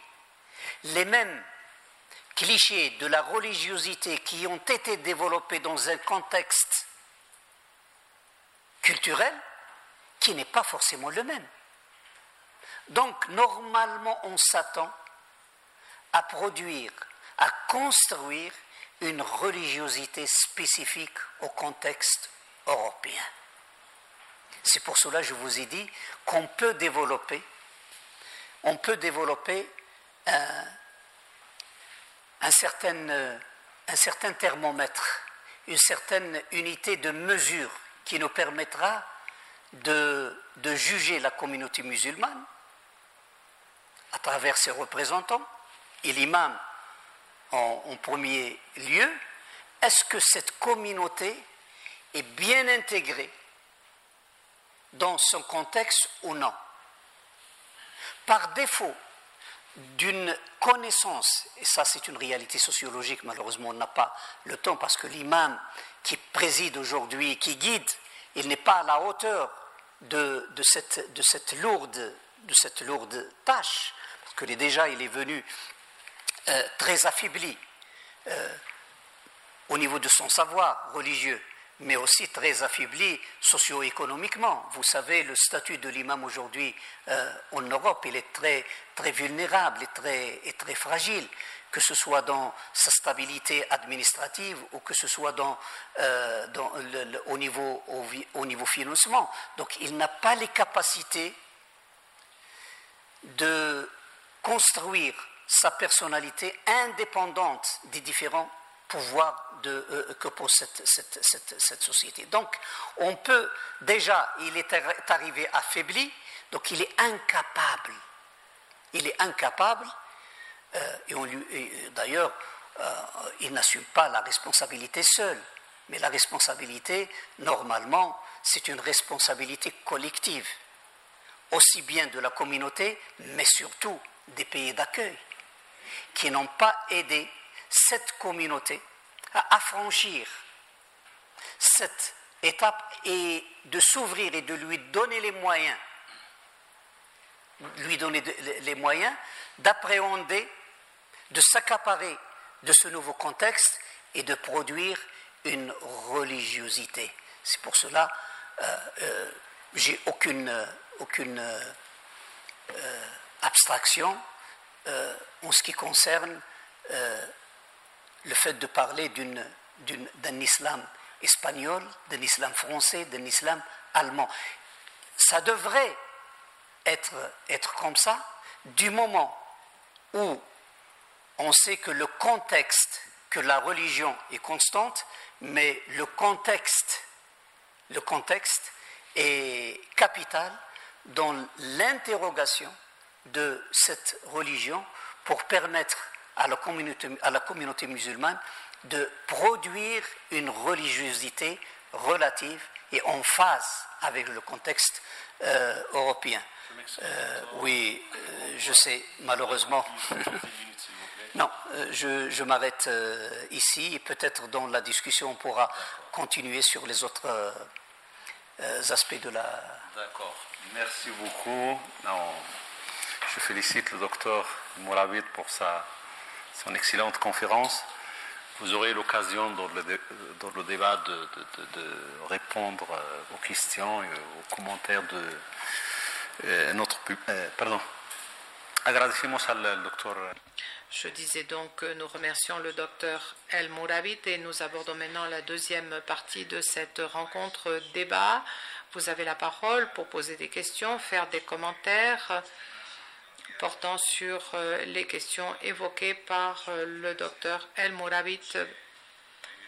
les mêmes clichés de la religiosité qui ont été développés dans un contexte culturel qui n'est pas forcément le même. Donc normalement on s'attend à produire, à construire une religiosité spécifique au contexte européen. C'est pour cela que je vous ai dit qu'on peut développer, on peut développer un, certain thermomètre, une certaine unité de mesure qui nous permettra de, juger la communauté musulmane à travers ses représentants et l'imam en, premier lieu, est-ce que cette communauté est bien intégrée dans son contexte ou non? Par défaut d'une connaissance, et ça c'est une réalité sociologique, malheureusement on n'a pas le temps parce que l'imam qui préside aujourd'hui, qui guide, il n'est pas à la hauteur de, cette, de, cette, lourde, de cette lourde tâche, parce que déjà il est venu euh, très affaibli euh, au niveau de son savoir religieux, mais aussi très affaibli socio-économiquement. Vous savez, le statut de l'imam aujourd'hui euh, en Europe, il est très, très vulnérable et très, et très fragile, que ce soit dans sa stabilité administrative ou que ce soit dans au, niveau, au, au niveau financement. Donc il n'a pas les capacités de construire sa personnalité indépendante des différents pouvoirs de, euh, que pose cette, société. Donc, on peut déjà, il est arrivé affaibli, donc il est incapable. Il est incapable, euh, et, d'ailleurs, euh, il n'assume pas la responsabilité seul, mais la responsabilité, normalement, c'est une responsabilité collective, aussi bien de la communauté, mais surtout des pays d'accueil qui n'ont pas aidé cette communauté à affranchir cette étape et de s'ouvrir et de lui donner les moyens, lui donner les moyens d'appréhender, de s'accaparer de ce nouveau contexte et de produire une religiosité. C'est pour cela euh, euh, j'ai aucune, aucune euh, abstraction euh, en ce qui concerne euh, le fait de parler d'un islam espagnol, d'un islam français, d'un islam allemand. Ça devrait être, être comme ça du moment où on sait que le contexte, que la religion est constante, mais le contexte, le contexte est capital dans l'interrogation de cette religion pour permettre à la communauté, à la communauté musulmane de produire une religiosité relative et en phase avec le contexte euh, européen. Euh, oui, euh, je sais, malheureusement. non, je, je m'arrête ici et peut-être dans la discussion on pourra continuer sur les autres aspects de la. D'accord, merci beaucoup. Non. Je félicite le docteur Mourabit pour sa, son excellente conférence. Vous aurez l'occasion dans, le, débat de, répondre euh, aux questions et aux commentaires de euh, notre euh, pardon. Je disais donc que nous remercions le docteur El Mourabit et nous abordons maintenant la deuxième partie de cette rencontre débat. Vous avez la parole pour poser des questions, faire des commentaires portant sur euh, les questions évoquées par euh, le docteur El Mourabit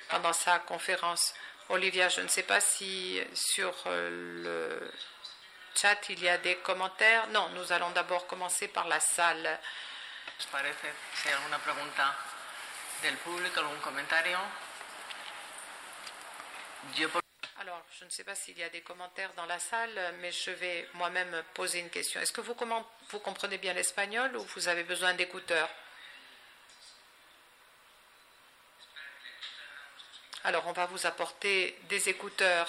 pendant sa conférence. Olivia, je ne sais pas si sur euh, le chat il y a des commentaires. Non, nous allons d'abord commencer par la salle. Alors, je ne sais pas s'il y a des commentaires dans la salle, mais je vais moi-même poser une question. Est-ce que vous, comprenez bien l'espagnol ou vous avez besoin d'écouteurs Alors, on va vous apporter des écouteurs.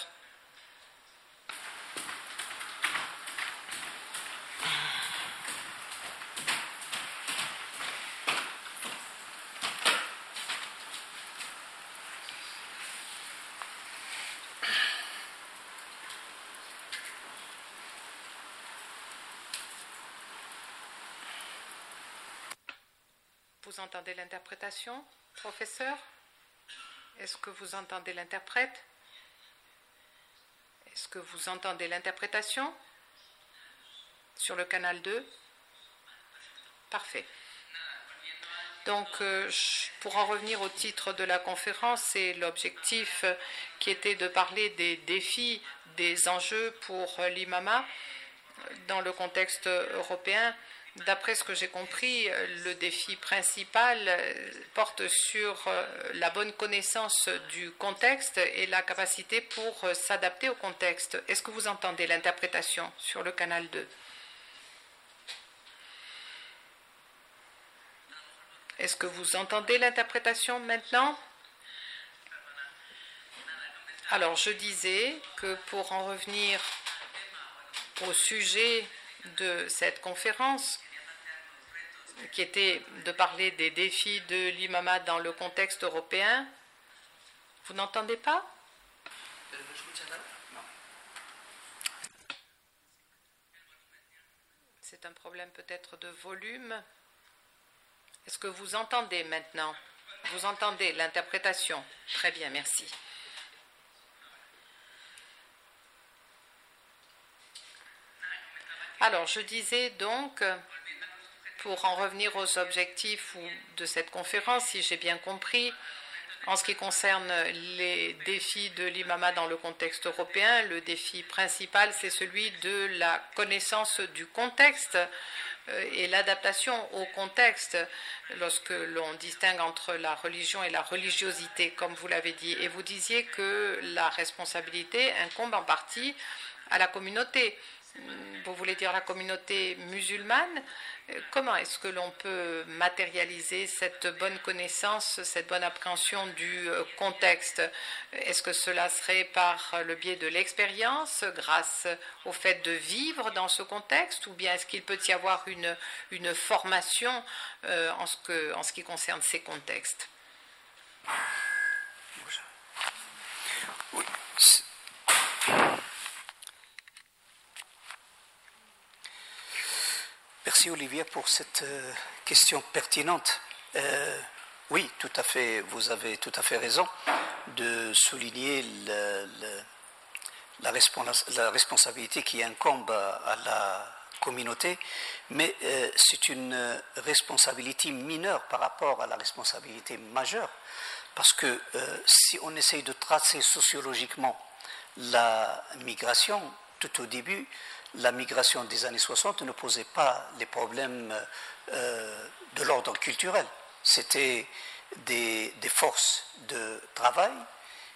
Vous entendez l'interprétation, professeur? Est-ce que vous entendez l'interprète? Est-ce que vous entendez l'interprétation? Sur le canal 2 Parfait. Donc, euh, pour en revenir au titre de la conférence, c'est l'objectif euh, qui était de parler des défis, des enjeux pour euh, l'IMAMA dans le contexte européen. D'après ce que j'ai compris, euh, le défi principal euh, porte sur euh, la bonne connaissance du contexte et la capacité pour s'adapter au contexte. Est-ce que vous entendez l'interprétation sur le canal 2 Est-ce que vous entendez l'interprétation maintenant? Alors, je disais que pour en revenir au sujet de cette conférence, qui était de parler des défis de l'IMAMA dans le contexte européen, vous n'entendez pas? C'est un problème peut-être de volume. Est-ce que vous entendez maintenant? Vous entendez l'interprétation? Très bien, merci. Alors, je disais donc, pour en revenir aux objectifs de cette conférence, si j'ai bien compris, en ce qui concerne les défis de l'IMAMA dans le contexte européen, le défi principal, c'est celui de la connaissance du contexte euh, et l'adaptation au contexte lorsque l'on distingue entre la religion et la religiosité, comme vous l'avez dit. Et vous disiez que la responsabilité incombe en partie à la communauté. Vous voulez dire la communauté musulmane Comment est-ce que l'on peut matérialiser cette bonne connaissance, cette bonne appréhension du euh, contexte? Est-ce que cela serait par le biais de l'expérience, grâce au fait de vivre dans ce contexte, ou bien est-ce qu'il peut y avoir une, formation euh, en ce qui concerne ces contextes Oui. c'est- Merci Olivier pour cette euh, question pertinente. Euh, oui, tout à fait, vous avez tout à fait raison de souligner la, respons- la responsabilité qui incombe à, la communauté, mais euh, c'est une responsabilité mineure par rapport à la responsabilité majeure, parce que si on essaye de tracer sociologiquement la migration, tout au début, la migration des années 60 ne posait pas les problèmes euh, de l'ordre culturel. C'était des, forces de travail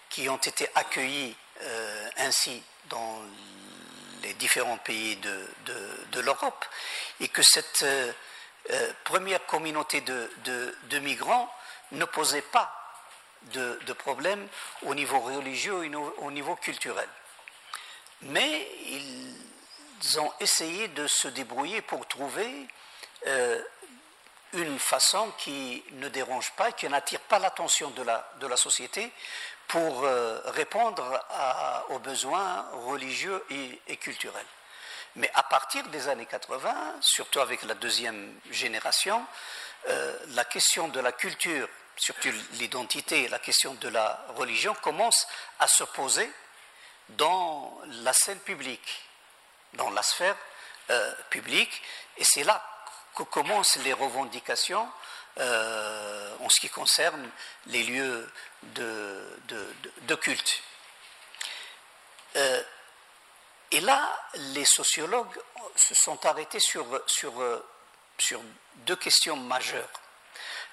qui ont été accueillies euh, ainsi dans les différents pays de, l'Europe et que cette euh, première communauté de, de- migrants ne posait pas de, problème au niveau religieux et au- au niveau culturel. Mais ils ont essayé de se débrouiller pour trouver euh, une façon qui ne dérange pas, qui n'attire pas l'attention de la, de la société pour euh, répondre aux besoins religieux et, et culturels. Mais à partir des années 80, surtout avec la deuxième génération, euh, la question de la culture, surtout l'identité, la question de la religion commence à se poser dans la scène publique, dans la sphère euh, publique, et c'est là que commencent les revendications euh, en ce qui concerne les lieux de, culte. Euh, et là, les sociologues se sont arrêtés sur, sur, sur deux questions majeures.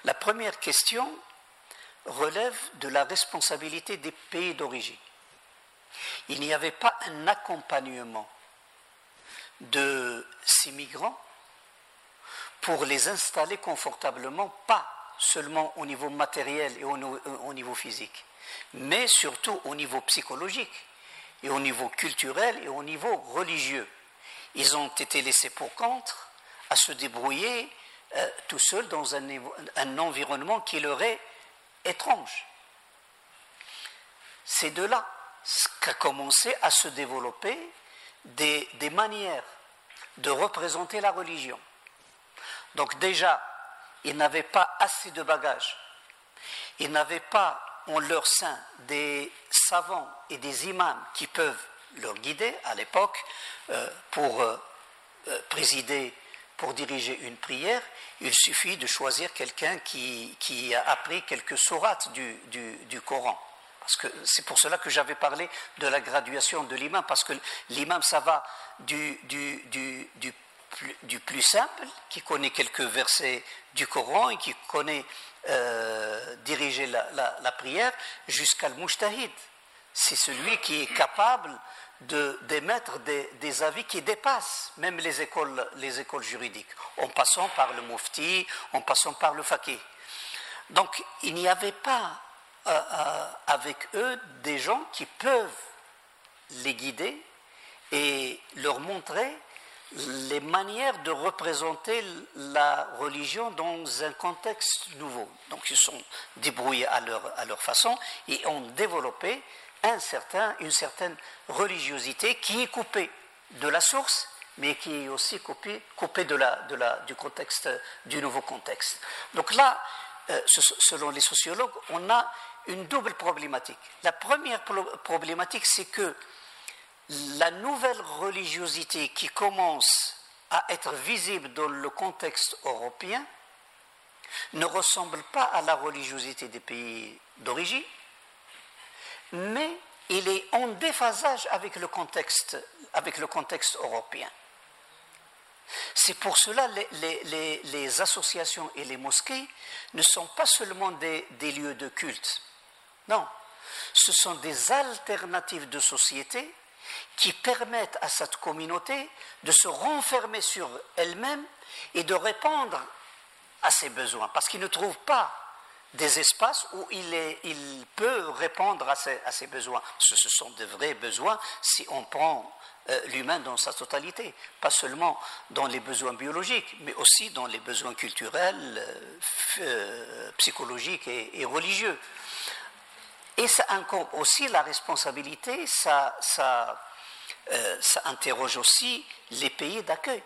La première question relève de la responsabilité des pays d'origine. Il n'y avait pas un accompagnement de ces migrants pour les installer confortablement, pas seulement au niveau matériel et au, niveau physique, mais surtout au niveau psychologique et au niveau culturel et au niveau religieux. Ils ont été laissés pour contre à se débrouiller euh, tout seuls dans un, environnement qui leur est étrange. C'est de là qu'a commencé à se développer des, manières de représenter la religion. Donc déjà, ils n'avaient pas assez de bagages. Ils n'avaient pas en leur sein des savants et des imams qui peuvent leur guider à l'époque euh, pour euh, euh, présider, pour diriger une prière. Il suffit de choisir quelqu'un qui, a appris quelques sourates du Coran. C'est pour cela que j'avais parlé de la graduation de l'imam, parce que l'imam, ça va du, plus simple, qui connaît quelques versets du Coran et qui connaît euh, diriger la, prière, jusqu'à le. C'est celui qui est capable d'émettre des, avis qui dépassent même les écoles, les écoles juridiques, en passant par le mufti, en passant par le faqih. Donc il n'y avait pas euh, euh, avec eux des gens qui peuvent les guider et leur montrer les manières de représenter la religion dans un contexte nouveau. Donc ils sont débrouillés à leur, à leur façon et ont développé un certain, une certaine religiosité qui est coupée de la source, mais qui est aussi coupée, coupée de la, de la, du contexte, du nouveau contexte. Donc là, euh, selon les sociologues, on a une double problématique. La première problématique, c'est que la nouvelle religiosité qui commence à être visible dans le contexte européen ne ressemble pas à la religiosité des pays d'origine, mais il est en déphasage avec le contexte, avec le contexte européen. C'est pour cela les, les, associations et les mosquées ne sont pas seulement des lieux de culte. Non, ce sont des alternatives de société qui permettent à cette communauté de se renfermer sur elle-même et de répondre à ses besoins, parce qu'il ne trouve pas des espaces où il, peut répondre à ses, besoins. Ce, sont de vrais besoins si on prend euh, l'humain dans sa totalité, pas seulement dans les besoins biologiques, mais aussi dans les besoins culturels, euh, euh, psychologiques et, religieux. Et ça incombe aussi la responsabilité, euh, ça interroge aussi les pays d'accueil.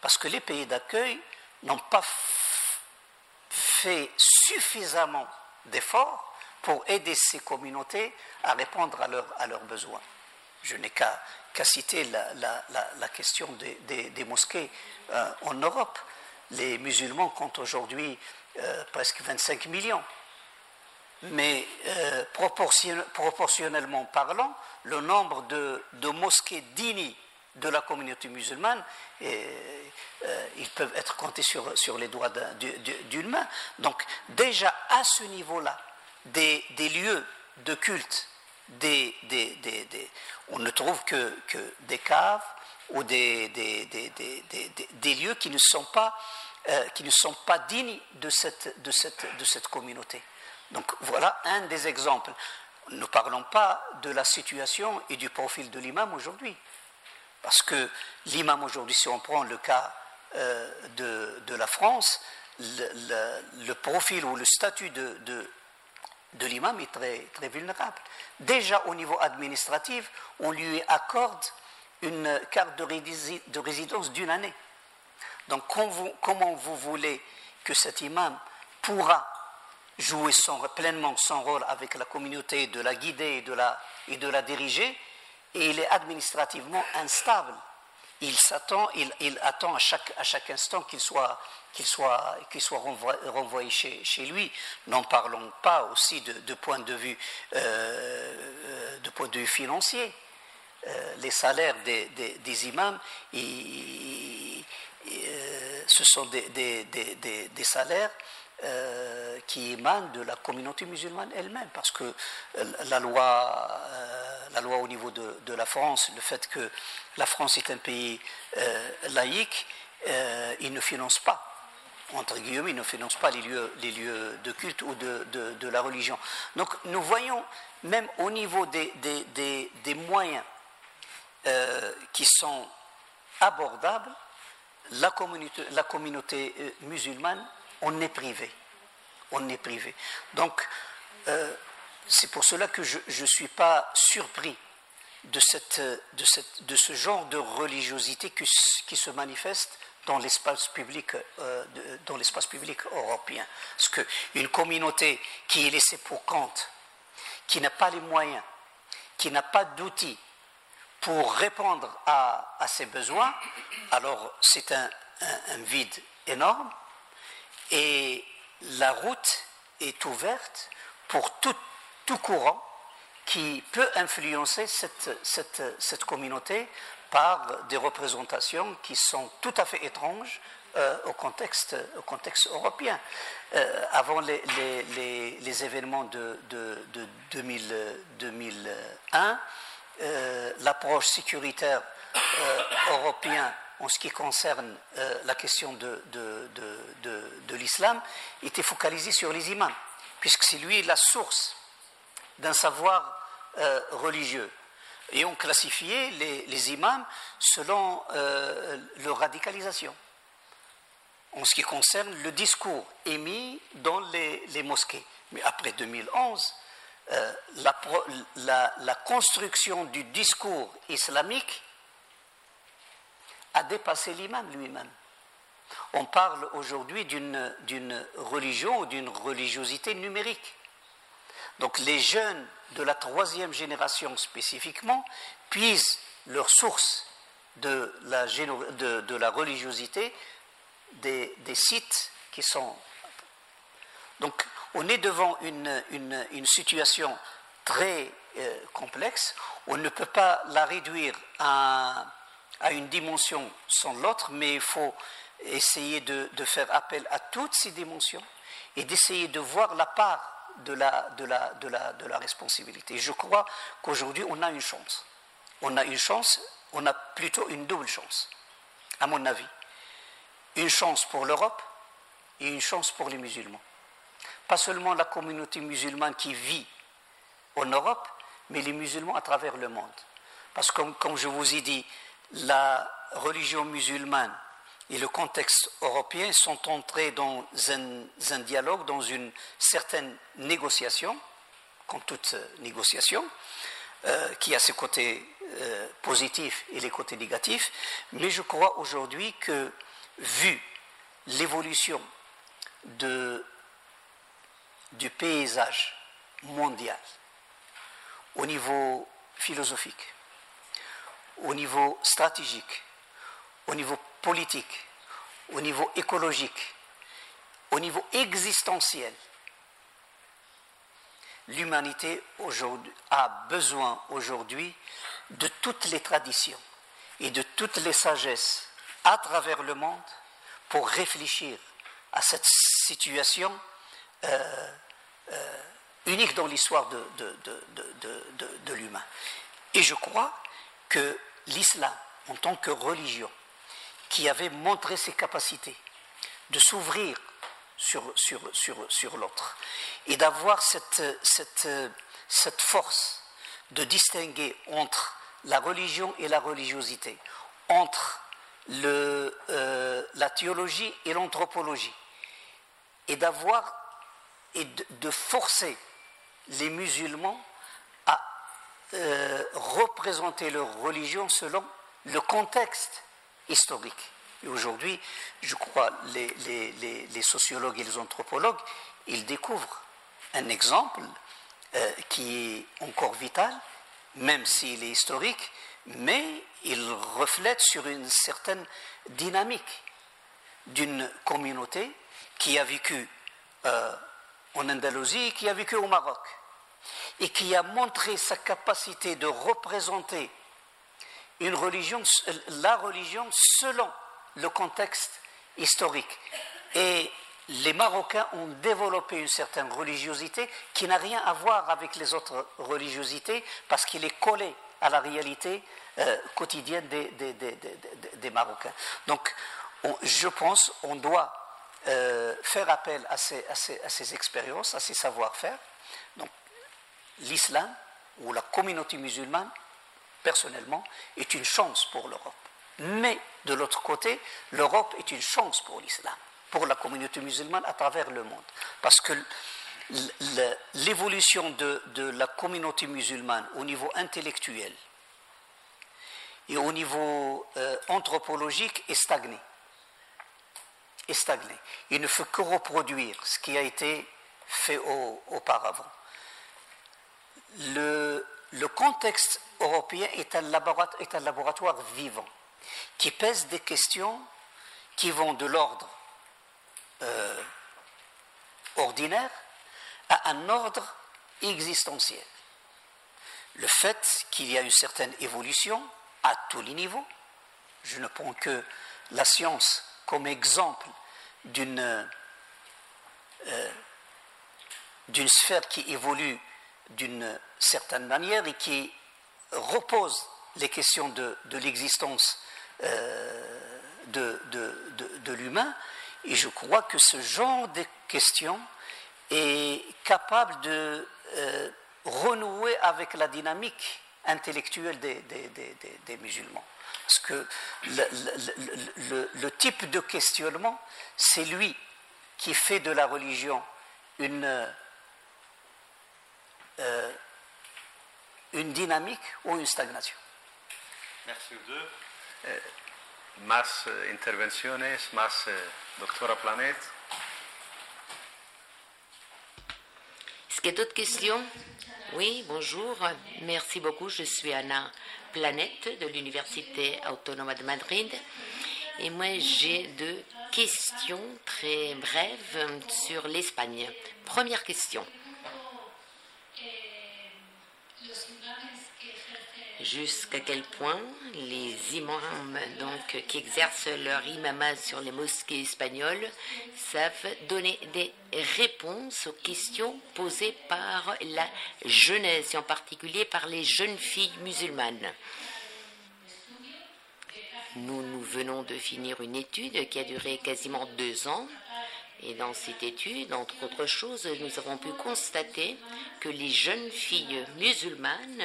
Parce que les pays d'accueil n'ont pas fait suffisamment d'efforts pour aider ces communautés à répondre à, à leurs besoins. Je n'ai qu'à citer la, question des, mosquées euh, en Europe. Les musulmans comptent aujourd'hui euh, presque 25 millions. Mais proportionnellement parlant, le nombre de, mosquées dignes de la communauté musulmane, et, euh, ils peuvent être comptés sur, sur les doigts d'une main. Donc déjà à ce niveau-là, des, lieux de culte, on ne trouve que, des caves ou des, lieux qui ne sont pas, euh, dignes de cette communauté. Donc voilà un des exemples ne parlons pas de la situation et du profil de l'imam aujourd'hui. Parce que l'imam aujourd'hui, si on prend le cas euh, de, la France, le, profil ou le statut de, de, l'imam est très, très vulnérable. Déjà au niveau administratif, on lui accorde une carte de, résidence d'une année. Donc comment vous voulez que cet imam pourra jouer pleinement son rôle avec la communauté, de la guider et de la, et de la diriger, et il est administrativement instable. Il s'attend, il, attend à chaque, à chaque instant qu'il soit, qu'il soit, qu'il soit renvoyé, chez, chez, lui. N'en parlons pas aussi de, point de vue, euh, euh, de point de vue financier. Euh, les salaires des, des, imams ce sont des, des, salaires qui émanent de la communauté musulmane elle-même, parce que la loi, la loi au niveau de, la France, le fait que la France est un pays laïque, il ne finance pas entre guillemets, ne finance pas les lieux, les lieux de culte ou de, de, la religion. Donc nous voyons, même au niveau des, des, des, moyens euh, qui sont abordables, la communauté, la communauté euh, musulmane, on est privé. On est privé. Donc, euh, c'est pour cela que je ne suis pas surpris de, ce genre de religiosité qui, se manifeste dans l'espace public, euh, dans l'espace public européen. Parce qu'une communauté qui est laissée pour compte, qui n'a pas les moyens, qui n'a pas d'outils pour répondre à, ses besoins, alors c'est un, vide énorme et la route est ouverte pour tout, tout courant qui peut influencer cette, cette, cette communauté par des représentations qui sont tout à fait étranges euh, au, contexte, au contexte européen. Euh, avant les, les, les, événements de, de, de 2000, 2001, euh, l'approche sécuritaire européenne en ce qui concerne la question de, l'islam était focalisée sur les imams, puisque c'est lui la source d'un savoir religieux et ont classifié les, imams selon euh, leur radicalisation. En ce qui concerne le discours émis dans les, mosquées. Mais après 2011, euh, la, la, construction du discours islamique a dépassé l'imam lui-même. On parle aujourd'hui d'une religion ou d'une religiosité numérique. Donc les jeunes de la troisième génération spécifiquement puisent leur source de la, de, la religiosité des, sites qui sont... Donc on est devant une, une, situation très euh, complexe, on ne peut pas la réduire à, à une dimension sans l'autre, mais il faut essayer de, faire appel à toutes ces dimensions et d'essayer de voir la part de la, de la, de la, de la responsabilité. Je crois qu'aujourd'hui, on a une chance. On a une chance, on a plutôt une double chance, à mon avis. Une chance pour l'Europe et une chance pour les musulmans. Pas seulement la communauté musulmane qui vit en Europe, mais les musulmans à travers le monde. Parce que, comme je vous ai dit, la religion musulmane et le contexte européen sont entrés dans un, dialogue, dans une certaine négociation, comme toute négociation, euh, qui a ses côtés euh, positifs et les côtés négatifs, mais je crois aujourd'hui que, vu l'évolution du paysage mondial, au niveau philosophique, au niveau stratégique, au niveau politique, au niveau écologique, au niveau existentiel. L'humanité a besoin aujourd'hui de toutes les traditions et de toutes les sagesses à travers le monde pour réfléchir à cette situation euh, euh, unique dans l'histoire de, de l'humain. Et je crois que l'islam, en tant que religion, qui avait montré ses capacités de s'ouvrir sur, sur, sur, sur l'autre et d'avoir cette, cette, cette force de distinguer entre la religion et la religiosité, entre le, euh, la théologie et l'anthropologie, et d'avoir et de, forcer les musulmans euh, représenter leur religion selon le contexte historique. Et aujourd'hui, je crois, les, les, sociologues et les anthropologues, ils découvrent un exemple euh, qui est encore vital, même s'il est historique, mais il reflète sur une certaine dynamique d'une communauté qui a vécu euh, en Andalousie, qui a vécu au Maroc, et qui a montré sa capacité de représenter une religion, la religion selon le contexte historique. Et les Marocains ont développé une certaine religiosité qui n'a rien à voir avec les autres religiosités parce qu'il est collé à la réalité euh, quotidienne des, Marocains. Donc, je pense qu'on doit euh, faire appel à ces, à ces expériences, à ces savoir-faire. Donc, l'islam ou la communauté musulmane, personnellement, est une chance pour l'Europe. Mais de l'autre côté, l'Europe est une chance pour l'islam, pour la communauté musulmane à travers le monde. Parce que l'évolution de, la communauté musulmane au niveau intellectuel et au niveau euh, anthropologique est stagnée. Est stagnée. Il ne fait que reproduire ce qui a été fait auparavant. Le, contexte européen est un, laboratoire, vivant qui pèse des questions qui vont de l'ordre euh, ordinaire à un ordre existentiel. Le fait qu'il y a une certaine évolution à tous les niveaux, je ne prends que la science comme exemple d'une euh, sphère qui évolue d'une certaine manière et qui repose les questions de, l'existence euh, de, l'humain. Et je crois que ce genre de questions est capable de euh, renouer avec la dynamique intellectuelle des, des musulmans. Parce que le, type de questionnement, c'est lui qui fait de la religion une euh, une dynamique ou une stagnation. Merci aux deux. Euh, más eh, intervenciones, más eh, doctora Planet. Est-ce qu'il y a d'autres questions? Oui, bonjour. Merci beaucoup. Je suis Anna Planète de l'Université Autonome de Madrid. Et moi, j'ai deux questions très brèves sur l'Espagne. Première question. Jusqu'à quel point les imams donc, qui exercent leur imama sur les mosquées espagnoles savent donner des réponses aux questions posées par la jeunesse, et en particulier par les jeunes filles musulmanes. Nous, nous venons de finir une étude qui a duré quasiment deux ans et dans cette étude, entre autres choses, nous avons pu constater que les jeunes filles musulmanes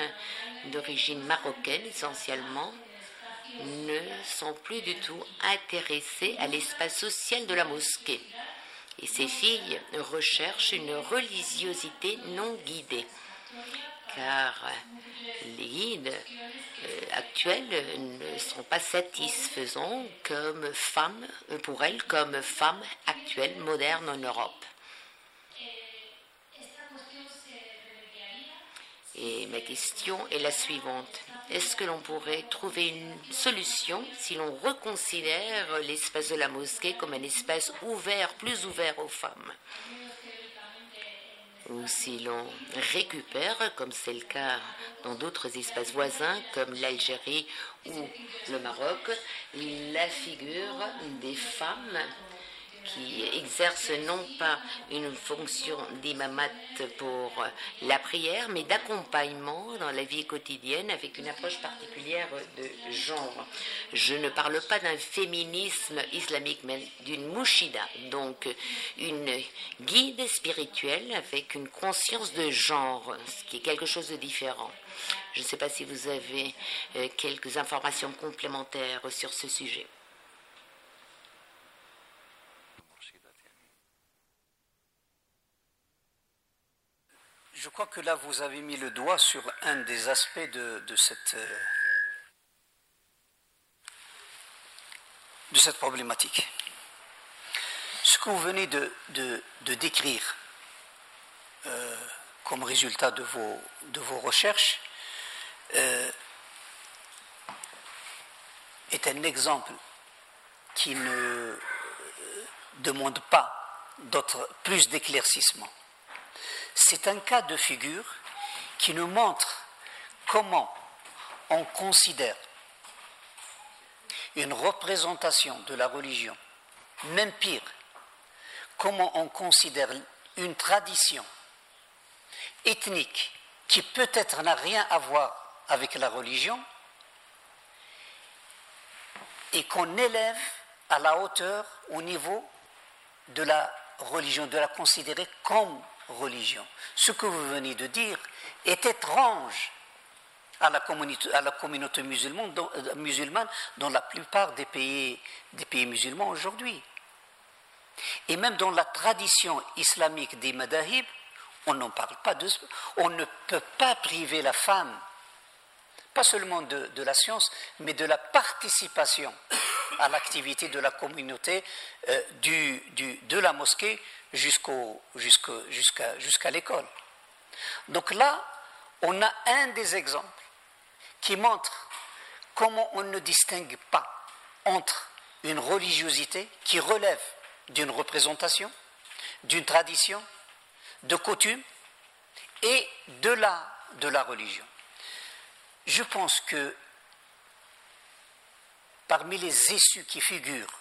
d'origine marocaine essentiellement ne sont plus du tout intéressées à l'espace social de la mosquée. Et ces filles recherchent une religiosité non guidée car les guides euh, actuels ne sont pas satisfaisants euh, pour elles, comme femmes actuelles, modernes en Europe. Et ma question est la suivante. Est-ce que l'on pourrait trouver une solution si l'on reconsidère l'espace de la mosquée comme un espace ouvert, plus ouvert aux femmes? Ou si l'on récupère, comme c'est le cas dans d'autres espaces voisins comme l'Algérie ou le Maroc, la figure des femmes qui exerce non pas une fonction d'imamat pour la prière, mais d'accompagnement dans la vie quotidienne avec une approche particulière de genre. Je ne parle pas d'un féminisme islamique, mais d'une mouchida, donc une guide spirituelle avec une conscience de genre, ce qui est quelque chose de différent. Je ne sais pas si vous avez euh, quelques informations complémentaires sur ce sujet. Je crois que là, vous avez mis le doigt sur un des aspects de, cette, euh, cette problématique. Ce que vous venez de, décrire euh, comme résultat de vos, de vos recherches euh, est un exemple qui ne demande pas plus d'éclaircissement c'est un cas de figure qui nous montre comment on considère une représentation de la religion même pire, comment on considère une tradition ethnique qui peut-être n'a rien à voir avec la religion et qu'on élève à la hauteur, au niveau de la religion, de la considérer comme religion. Ce que vous venez de dire est étrange à la communauté, à la communauté musulmane, dans, euh, musulmane, dans la plupart des pays, des pays musulmans aujourd'hui. Et même dans la tradition islamique des madahib, on n'en parle pas de On ne peut pas priver la femme, pas seulement de, de la science, mais de la participation à l'activité de la communauté euh, du, du, de la mosquée jusqu'à jusqu'à l'école. Donc là, on a un des exemples qui montre comment on ne distingue pas entre une religiosité qui relève d'une représentation, d'une tradition, de coutume et de la, de la religion. Je pense que parmi les issues qui figurent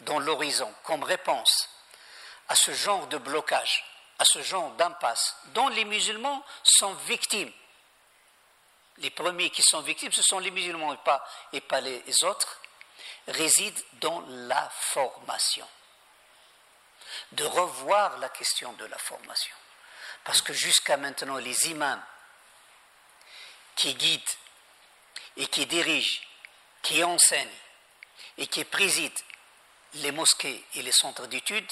dans l'horizon comme réponse à ce genre de blocage, à ce genre d'impasse, dont les musulmans sont victimes. Les premiers qui sont victimes, ce sont les musulmans et pas, et pas les autres, résident dans la formation. De revoir la question de la formation. Parce que jusqu'à maintenant, les imams qui guident et qui dirigent, qui enseignent et qui président les mosquées et les centres d'études,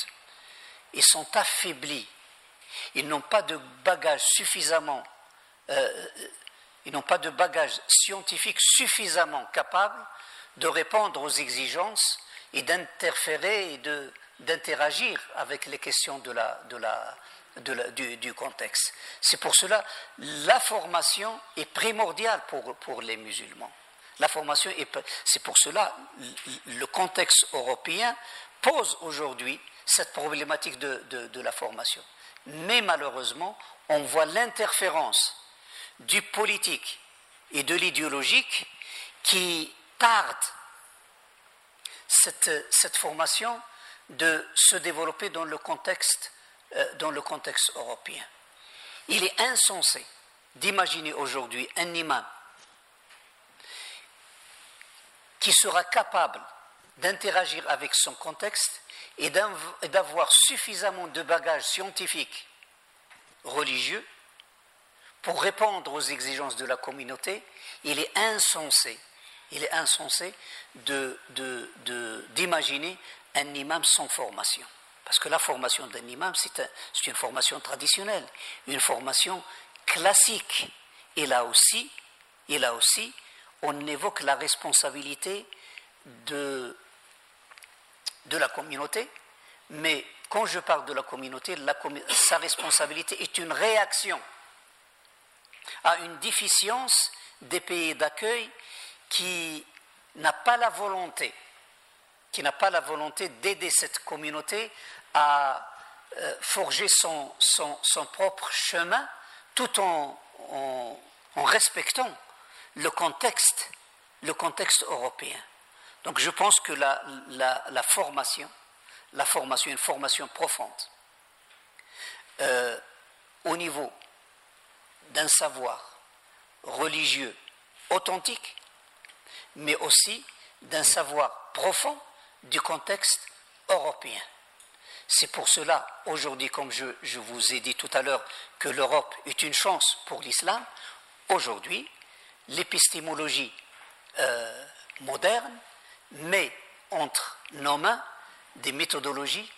ils sont affaiblis. Ils n'ont pas de bagage suffisamment, euh, ils n'ont pas de bagage scientifique suffisamment capable de répondre aux exigences et d'interférer et d'interagir avec les questions de la, de la, du, du, contexte. C'est pour cela la formation est primordiale pour, pour les musulmans. La formation c'est pour cela le contexte européen pose aujourd'hui cette problématique de, la formation. Mais malheureusement, on voit l'interférence du politique et de l'idéologique qui tarde cette, formation de se développer dans le contexte, euh, dans le contexte européen. Il est insensé d'imaginer aujourd'hui un imam qui sera capable d'interagir avec son contexte et d'avoir suffisamment de bagages scientifiques religieux pour répondre aux exigences de la communauté, il est insensé, il est insensé d'imaginer de, un imam sans formation. Parce que la formation d'un imam, c'est une formation traditionnelle, une formation classique. Et là aussi, et là aussi, on évoque la responsabilité de de la communauté, mais quand je parle de la communauté, sa responsabilité est une réaction à une déficience des pays d'accueil qui n'a pas la volonté, qui n'a pas la volonté d'aider cette communauté à euh, forger son, propre chemin tout en, respectant le contexte européen. Donc je pense que la, formation, la formation, une formation profonde, euh, au niveau d'un savoir religieux authentique, mais aussi d'un savoir profond du contexte européen. C'est pour cela, aujourd'hui, comme je, je, vous ai dit tout à l'heure, que l'Europe est une chance pour l'islam, aujourd'hui, l'épistémologie euh, moderne met entre nos mains des méthodologies,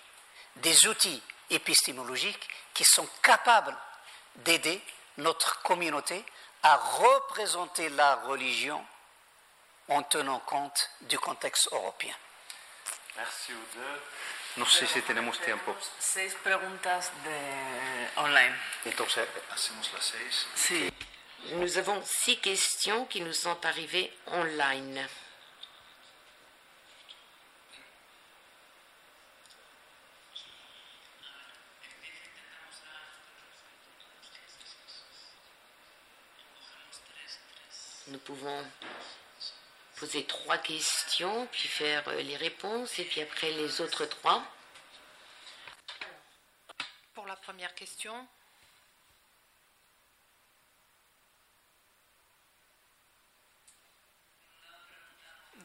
des outils épistémologiques qui sont capables d'aider notre communauté à représenter la religion en tenant compte du contexte européen. Merci aux deux. No sé si tenemos tiempo. Seis preguntas de online. Entonces, hacemos las seis. Sí. Nous avons six questions qui nous sont arrivées online. Pouvons poser trois questions, puis faire les réponses, et puis après les autres trois. Pour la première question.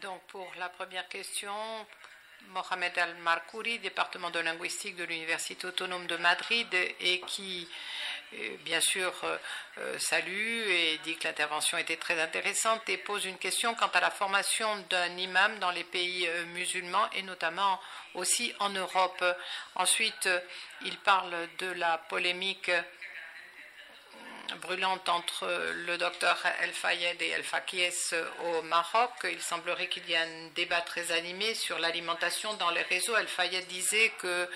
Donc pour la première question, Mohamed Al-Markouri, département de linguistique de l'Université autonome de Madrid, et qui, euh, bien sûr, euh, euh, salue et dit que l'intervention était très intéressante et pose une question quant à la formation d'un imam dans les pays musulmans et notamment aussi en Europe. Ensuite, il parle de la polémique brûlante entre le docteur El Fayed et El Fakies au Maroc. Il semblerait qu'il y ait un débat très animé sur l'alimentation dans les réseaux. El Fayed disait que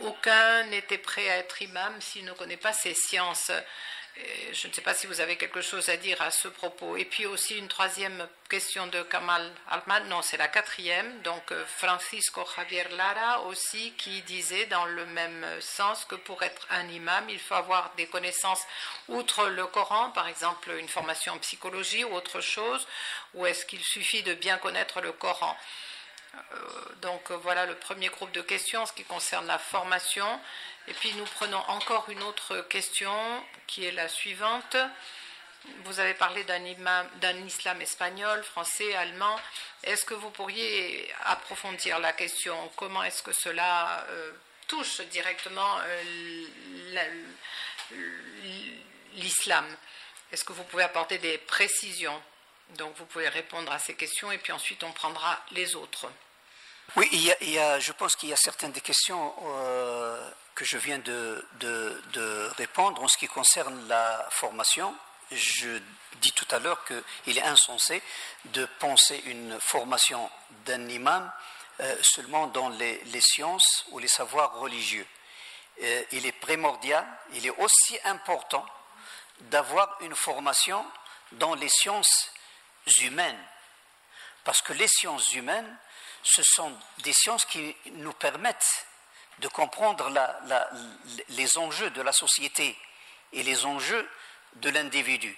aucun n'était prêt à être imam s'il ne connaît pas ces sciences. Je ne sais pas si vous avez quelque chose à dire à ce propos. Et puis aussi une troisième question de Kamal Altman, non, c'est la quatrième, donc euh, Francisco Javier Lara aussi, qui disait dans le même sens que pour être un imam, il faut avoir des connaissances outre le Coran, par exemple une formation en psychologie ou autre chose, ou est-ce qu'il suffit de bien connaître le Coran? Donc voilà le premier groupe de questions en ce qui concerne la formation. Et puis nous prenons encore une autre question qui est la suivante. Vous avez parlé d'un islam espagnol, français, allemand. Est-ce que vous pourriez approfondir la question? Comment est-ce que cela euh, touche directement euh, l'islam? Est-ce que vous pouvez apporter des précisions? Donc vous pouvez répondre à ces questions et puis ensuite on prendra les autres. Oui, il y a, je pense qu'il y a certaines des questions euh, que je viens de, répondre en ce qui concerne la formation. Je dis tout à l'heure qu'il est insensé de penser une formation d'un imam euh, seulement dans les, les, sciences ou les savoirs religieux. Euh, il est primordial, il est aussi important d'avoir une formation dans les sciences humaines. Parce que les sciences humaines ce sont des sciences qui nous permettent de comprendre les enjeux de la société et les enjeux de l'individu.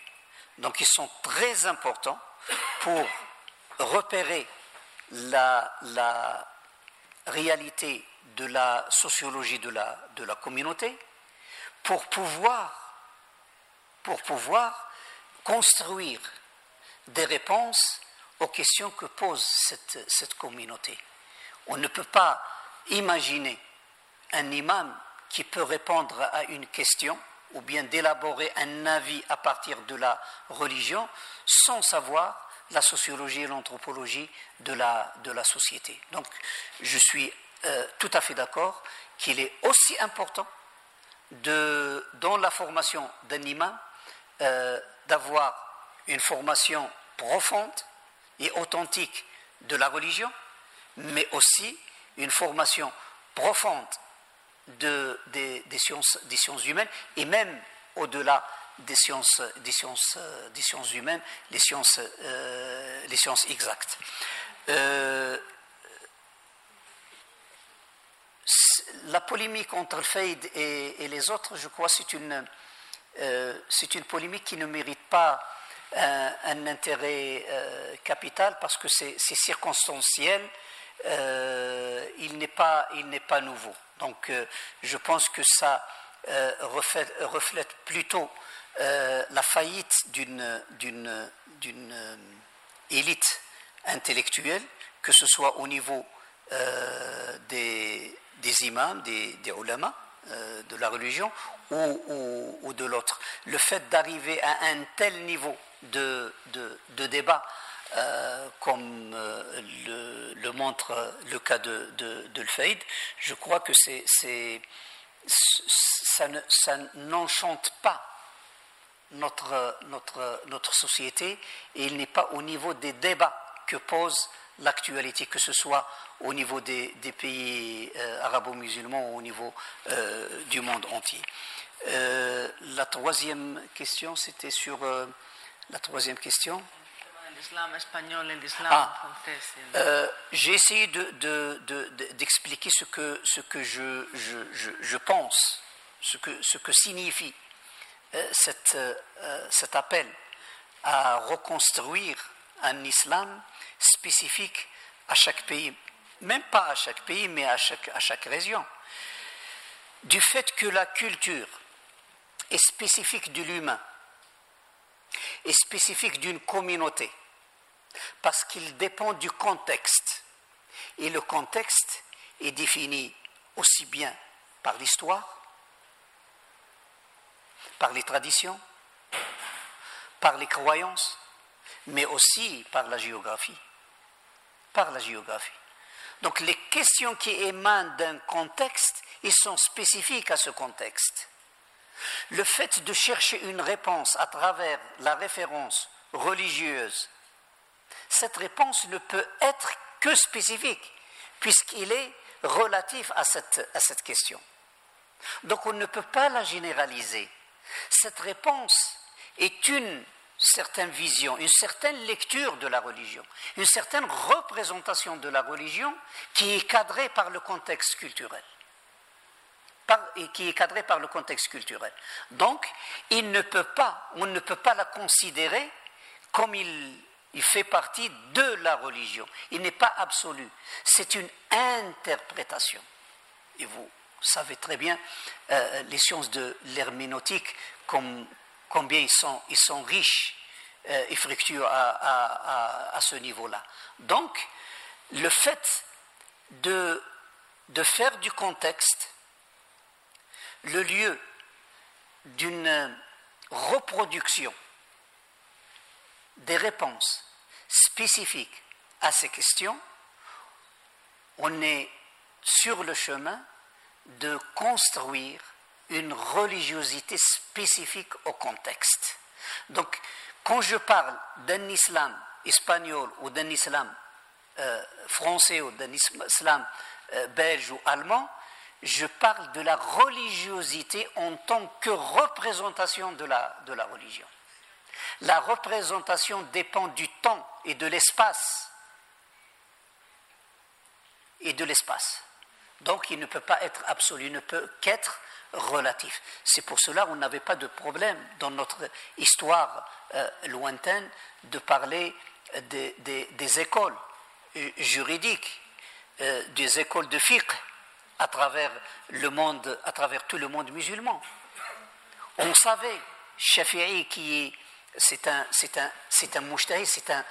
Donc ils sont très importants pour repérer la, réalité de la sociologie de la, communauté, pour pouvoir construire des réponses aux questions que pose cette, communauté. On ne peut pas imaginer un imam qui peut répondre à une question ou bien d'élaborer un avis à partir de la religion sans savoir la sociologie et l'anthropologie de la, de la société. Donc je suis euh, tout à fait d'accord qu'il est aussi important de, dans la formation d'un imam euh, d'avoir une formation profonde et authentique de la religion, mais aussi une formation profonde de, des, sciences, des sciences humaines et même au-delà des sciences, des, sciences, des sciences humaines, les sciences, euh, exactes. Euh, la polémique entre le et, les autres, je crois, c'est une, euh, c'est une polémique qui ne mérite pas un, intérêt euh, capital parce que c'est circonstanciel, euh, il n'est pas, pas, nouveau. Donc euh, je pense que ça reflète, reflète, plutôt la faillite d'une élite intellectuelle, que ce soit au niveau des, imams, des, des ulama, de la religion ou de l'autre. Le fait d'arriver à un tel niveau de, de, débat, euh, comme euh, le, montre le cas de, de, de je crois que c'est, ça, n'enchante pas notre, notre, notre société et il n'est pas au niveau des débats que pose l'actualité, que ce soit au niveau des, des pays euh, arabo-musulmans ou au niveau du monde entier. la troisième question, c'était sur la troisième question L'islam espagnol et l'islam ah, français. Euh, j'ai essayé d'expliquer de, de, ce, que, ce que je, je, je, pense, ce que, ce que signifie euh, cette, euh, cet appel à reconstruire un islam spécifique à chaque pays, même pas à chaque pays, mais à chaque, à chaque région. Du fait que la culture est spécifique de l'humain, est spécifique d'une communauté, parce qu'il dépend du contexte. Et le contexte est défini aussi bien par l'histoire, par les traditions, par les croyances, mais aussi par la géographie. Par la géographie. Donc les questions qui émanent d'un contexte, sont spécifiques à ce contexte. Le fait de chercher une réponse à travers la référence religieuse, cette réponse ne peut être que spécifique, puisqu'il est relatif à cette, à cette question. Donc on ne peut pas la généraliser. Cette réponse est une certaine vision, une certaine lecture de la religion, une certaine représentation de la religion qui est cadrée par le contexte culturel. Qui est cadrée par le contexte culturel. Donc, il ne peut pas, on ne peut pas la considérer comme il, fait partie de la religion. Il n'est pas absolu. C'est une interprétation. Et vous savez très bien euh, les sciences de l'herméneutique, combien ils sont, riches euh, et fructueux à, ce niveau-là. Donc, le fait de faire du contexte le lieu d'une reproduction des réponses spécifiques à ces questions, on est sur le chemin de construire une religiosité spécifique au contexte. Donc, quand je parle d'un islam espagnol ou d'un islam euh, français ou d'un islam euh, belge ou allemand, je parle de la religiosité en tant que représentation de la, de la religion. La représentation dépend du temps et de l'espace. Et de l'espace. Donc il ne peut pas être absolu, il ne peut qu'être relatif. C'est pour cela qu'on n'avait pas de problème dans notre histoire euh, lointaine de parler des, écoles euh, juridiques, euh, des écoles de fiqh à travers le monde, à travers tout le monde musulman. On savait, Shafi'i qui est, c'est un, c'est un, c'est un c'est un,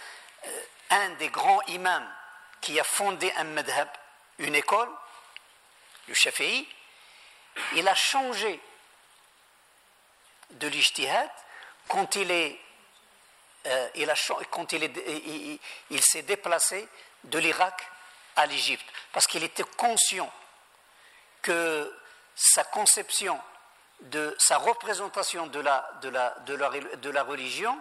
un des grands imams qui a fondé un madhab, une école, le Shafi'i, il a changé de l'ijtihad quand il est euh, il, a, quand il, est, il, s'est déplacé de l'Irak à l'Égypte, parce qu'il était conscient que sa conception, de sa représentation de la, de la, de la, de la religion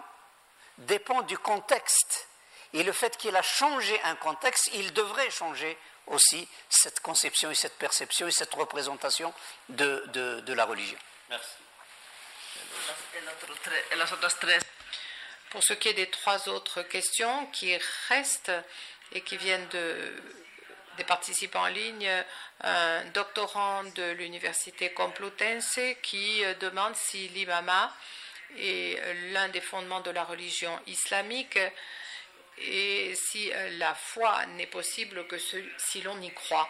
dépend du contexte. Et le fait qu'il a changé un contexte, il devrait changer aussi cette conception et cette perception et cette représentation de, de, de la religion. Merci. Pour ce qui est des trois autres questions qui restent et qui viennent de, des participants en ligne, un doctorant de l'université Complutense qui demande si l'imama est l'un des fondements de la religion islamique et si euh, la foi n'est possible que si l'on y croit.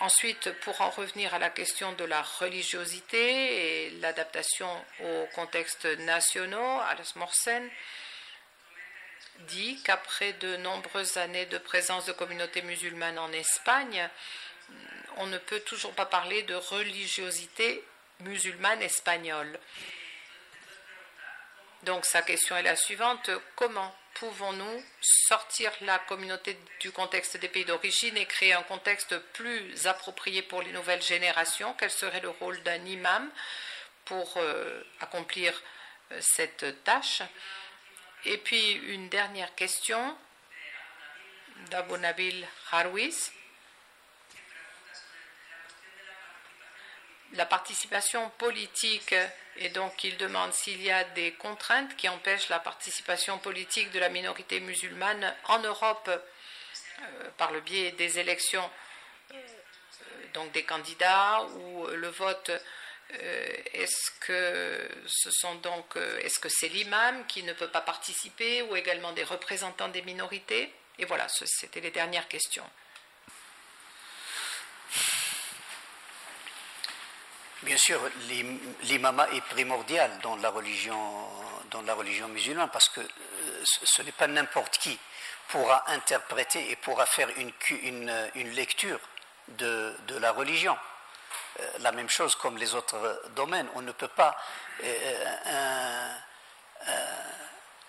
Ensuite, pour en revenir à la question de la religiosité et l'adaptation aux contextes nationaux, Alice Morsen dit qu'après de nombreuses années de présence de communautés musulmanes en Espagne, on ne peut toujours pas parler de religiosité musulmane espagnole. Donc sa question est la suivante, comment pouvons-nous sortir la communauté du contexte des pays d'origine et créer un contexte plus approprié pour les nouvelles générations? Quel serait le rôle d'un imam pour euh, accomplir euh, cette tâche? Et puis une dernière question d'Abu Nabil Harwis. La participation politique et donc, il demande s'il y a des contraintes qui empêchent la participation politique de la minorité musulmane en Europe euh, par le biais des élections, euh, donc des candidats ou le vote est-ce que ce sont donc, est-ce que c'est l'imam qui ne peut pas participer ou également des représentants des minorités? Et voilà, c'était les dernières questions. Bien sûr, l'imama est primordial dans la religion, dans la religion musulmane parce que euh, ce n'est pas n'importe qui pourra interpréter et pourra faire une, une, lecture de, de, la religion. Euh, la même chose comme les autres domaines. On ne peut pas euh,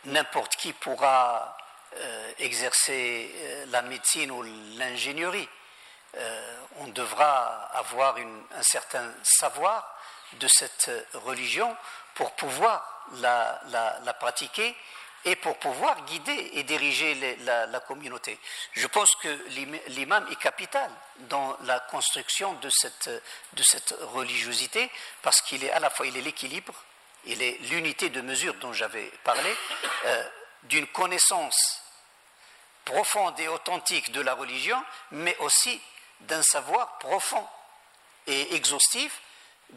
n'importe qui pourra exercer la médecine ou l'ingénierie. Euh, on devra avoir un certain savoir de cette religion pour pouvoir la, pratiquer et pour pouvoir guider et diriger la, communauté. Je pense que l'imam est capital dans la construction de cette, de cette religiosité parce qu'il est à la fois il est l'équilibre, il est l'unité de mesure dont j'avais parlé, euh, d'une connaissance profonde et authentique de la religion, mais aussi d'un savoir profond et exhaustif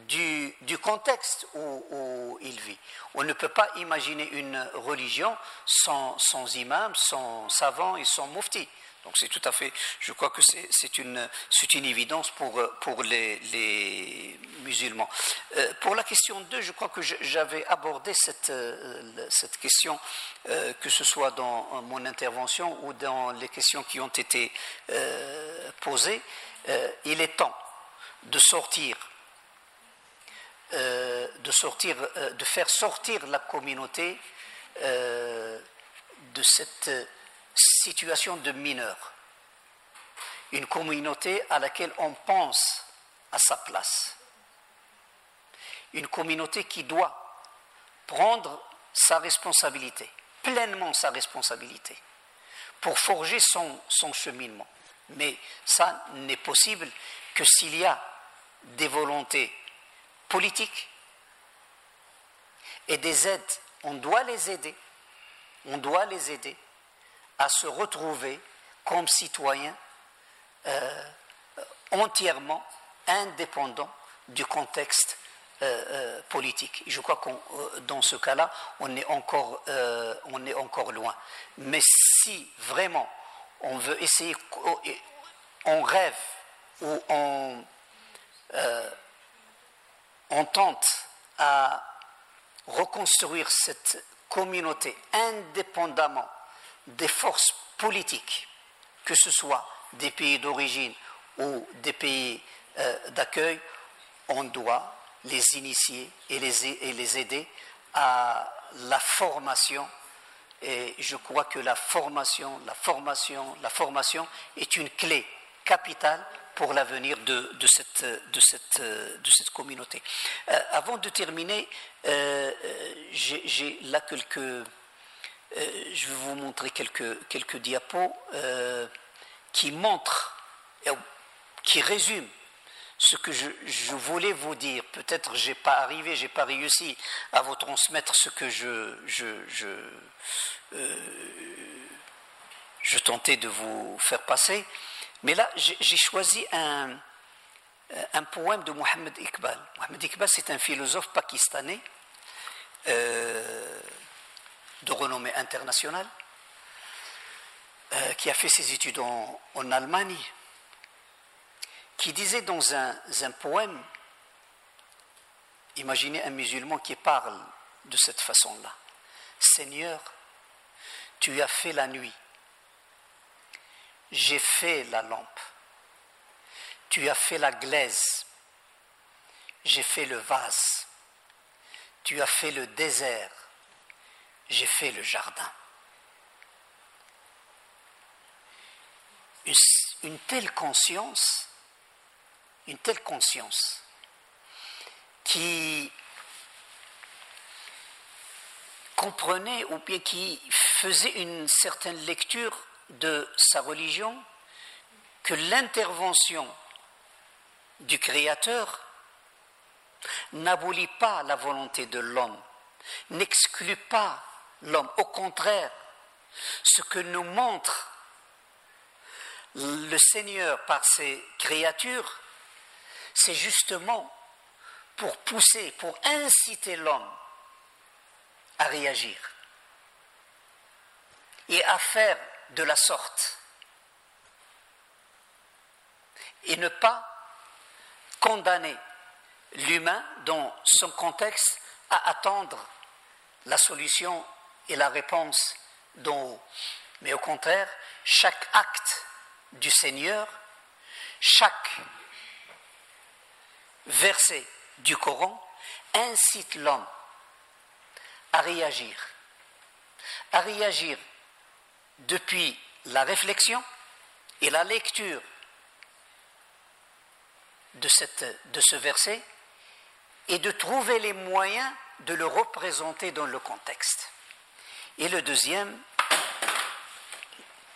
du, contexte où, il vit. On ne peut pas imaginer une religion sans, sans imam, sans savant et sans mufti. Donc c'est tout à fait, je crois que c'est une, une évidence pour, pour les, musulmans. Euh, pour la question 2, je crois que j'avais abordé cette, euh, cette question, euh, que ce soit dans mon intervention ou dans les questions qui ont été posées. il est temps de sortir de, sortir, de faire sortir la communauté de cette situation de mineur, une communauté à laquelle on pense à sa place, une communauté qui doit prendre sa responsabilité, pleinement sa responsabilité, pour forger son, son cheminement. Mais ça n'est possible que s'il y a des volontés politiques et des aides. On doit les aider. On doit les aider à se retrouver comme citoyens euh, entièrement indépendants du contexte euh, euh, politique. Je crois que dans ce cas-là, on, est encore, on est encore loin. Mais si vraiment on veut essayer, on rêve ou on, on tente à reconstruire cette communauté indépendamment des forces politiques, que ce soit des pays d'origine ou des pays euh, d'accueil, on doit les initier et les, et les aider à la formation. Et je crois que la formation, la formation, la formation est une clé capitale pour l'avenir de, cette, communauté. Euh, avant de terminer, euh, j'ai là quelques euh, je vais vous montrer quelques, diapos euh, qui montrent, euh, qui résument ce que je, voulais vous dire. Peut-être je n'ai pas arrivé, je n'ai pas réussi à vous transmettre ce que je, tentais de vous faire passer. Mais là, j'ai choisi un, un poème de Mohamed Iqbal. Mohamed Iqbal, c'est un philosophe pakistanais de renommée internationale, euh, qui a fait ses études en, Allemagne, qui disait dans un, un, poème, imaginez un musulman qui parle de cette façon-là, Seigneur, tu as fait la nuit, j'ai fait la lampe, tu as fait la glaise, j'ai fait le vase, tu as fait le désert, j'ai fait le jardin. Une, telle conscience, une telle conscience qui comprenait ou bien qui faisait une certaine lecture de sa religion, que l'intervention du Créateur n'abolit pas la volonté de l'homme, n'exclut pas l'homme. Au contraire, ce que nous montre le Seigneur par ses créatures, c'est justement pour pousser, pour inciter l'homme à réagir et à faire de la sorte et ne pas condamner l'humain dans son contexte à attendre la solution et la réponse d'en haut. Mais au contraire, chaque acte du Seigneur, chaque verset du Coran incite l'homme à réagir, à réagir depuis la réflexion et la lecture de, cette, de ce verset et de trouver les moyens de le représenter dans le contexte. Et le deuxième,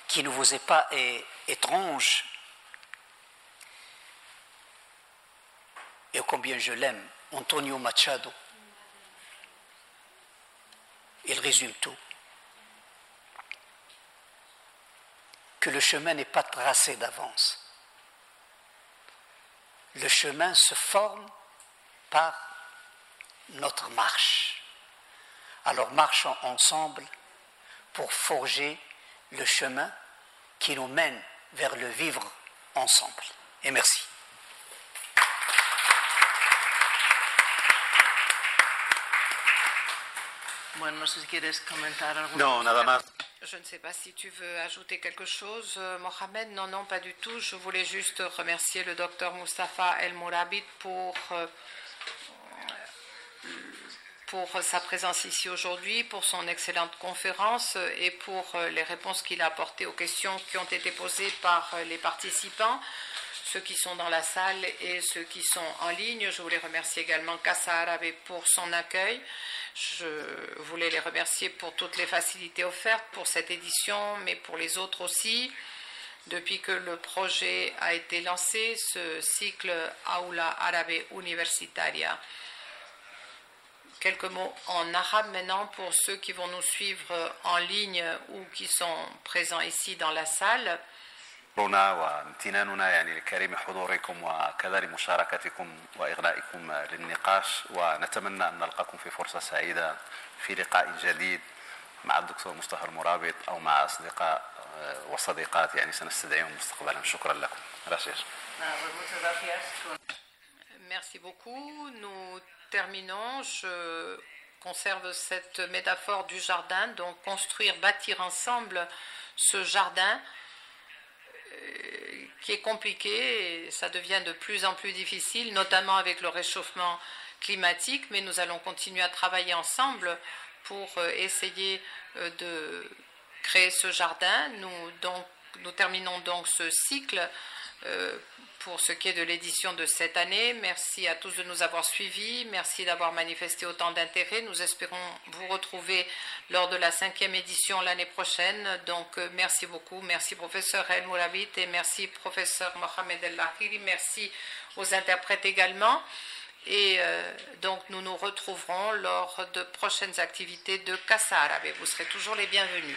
qui ne vous est pas étrange, et combien je l'aime, Antonio Machado, il résume tout. Que le chemin n'est pas tracé d'avance. Le chemin se forme par notre marche. Alors marchons ensemble pour forger le chemin qui nous mène vers le vivre ensemble. Et merci. Non, nada más. Je ne sais pas si tu veux ajouter quelque chose, euh, Mohamed. Non, non, pas du tout. Je voulais juste remercier le docteur Mustafa El Mourabit pour, euh, pour sa présence ici aujourd'hui, pour son excellente conférence et pour euh, les réponses qu'il a apportées aux questions qui ont été posées par les participants ceux qui sont dans la salle et ceux qui sont en ligne. Je voulais remercier également Casa Arabe pour son accueil. Je voulais les remercier pour toutes les facilités offertes pour cette édition, mais pour les autres aussi. Depuis que le projet a été lancé, ce cycle Aula Arabe Universitaria. Quelques mots en arabe maintenant pour ceux qui vont nous suivre en ligne ou qui sont présents ici dans la salle. شكرنا وامتناننا يعني لكريم حضوركم وكذلك مشاركتكم وإغنائكم للنقاش ونتمنى أن نلقاكم في فرصة سعيدة في لقاء جديد مع الدكتور مصطفى المرابط أو مع أصدقاء وصديقات يعني سنستدعيهم مستقبلا شكرا لكم Gracias. Merci beaucoup. Nous terminons. Je conserve cette métaphore du jardin, donc construire, bâtir ensemble ce jardin qui est compliqué et ça devient de plus en plus difficile, notamment avec le réchauffement climatique, mais nous allons continuer à travailler ensemble pour euh, essayer euh, de créer ce jardin. Nous, donc, nous terminons donc ce cycle pour ce qui est de l'édition de cette année. Merci à tous de nous avoir suivis. Merci d'avoir manifesté autant d'intérêt. Nous espérons vous retrouver lors de la cinquième édition l'année prochaine. Donc, euh, merci beaucoup. Merci, professeur El Mouravit et merci, professeur Mohamed El Lahiri. Merci aux interprètes également. Et euh, donc, nous nous retrouverons lors de prochaines activités de Casa Arabe. Vous serez toujours les bienvenus.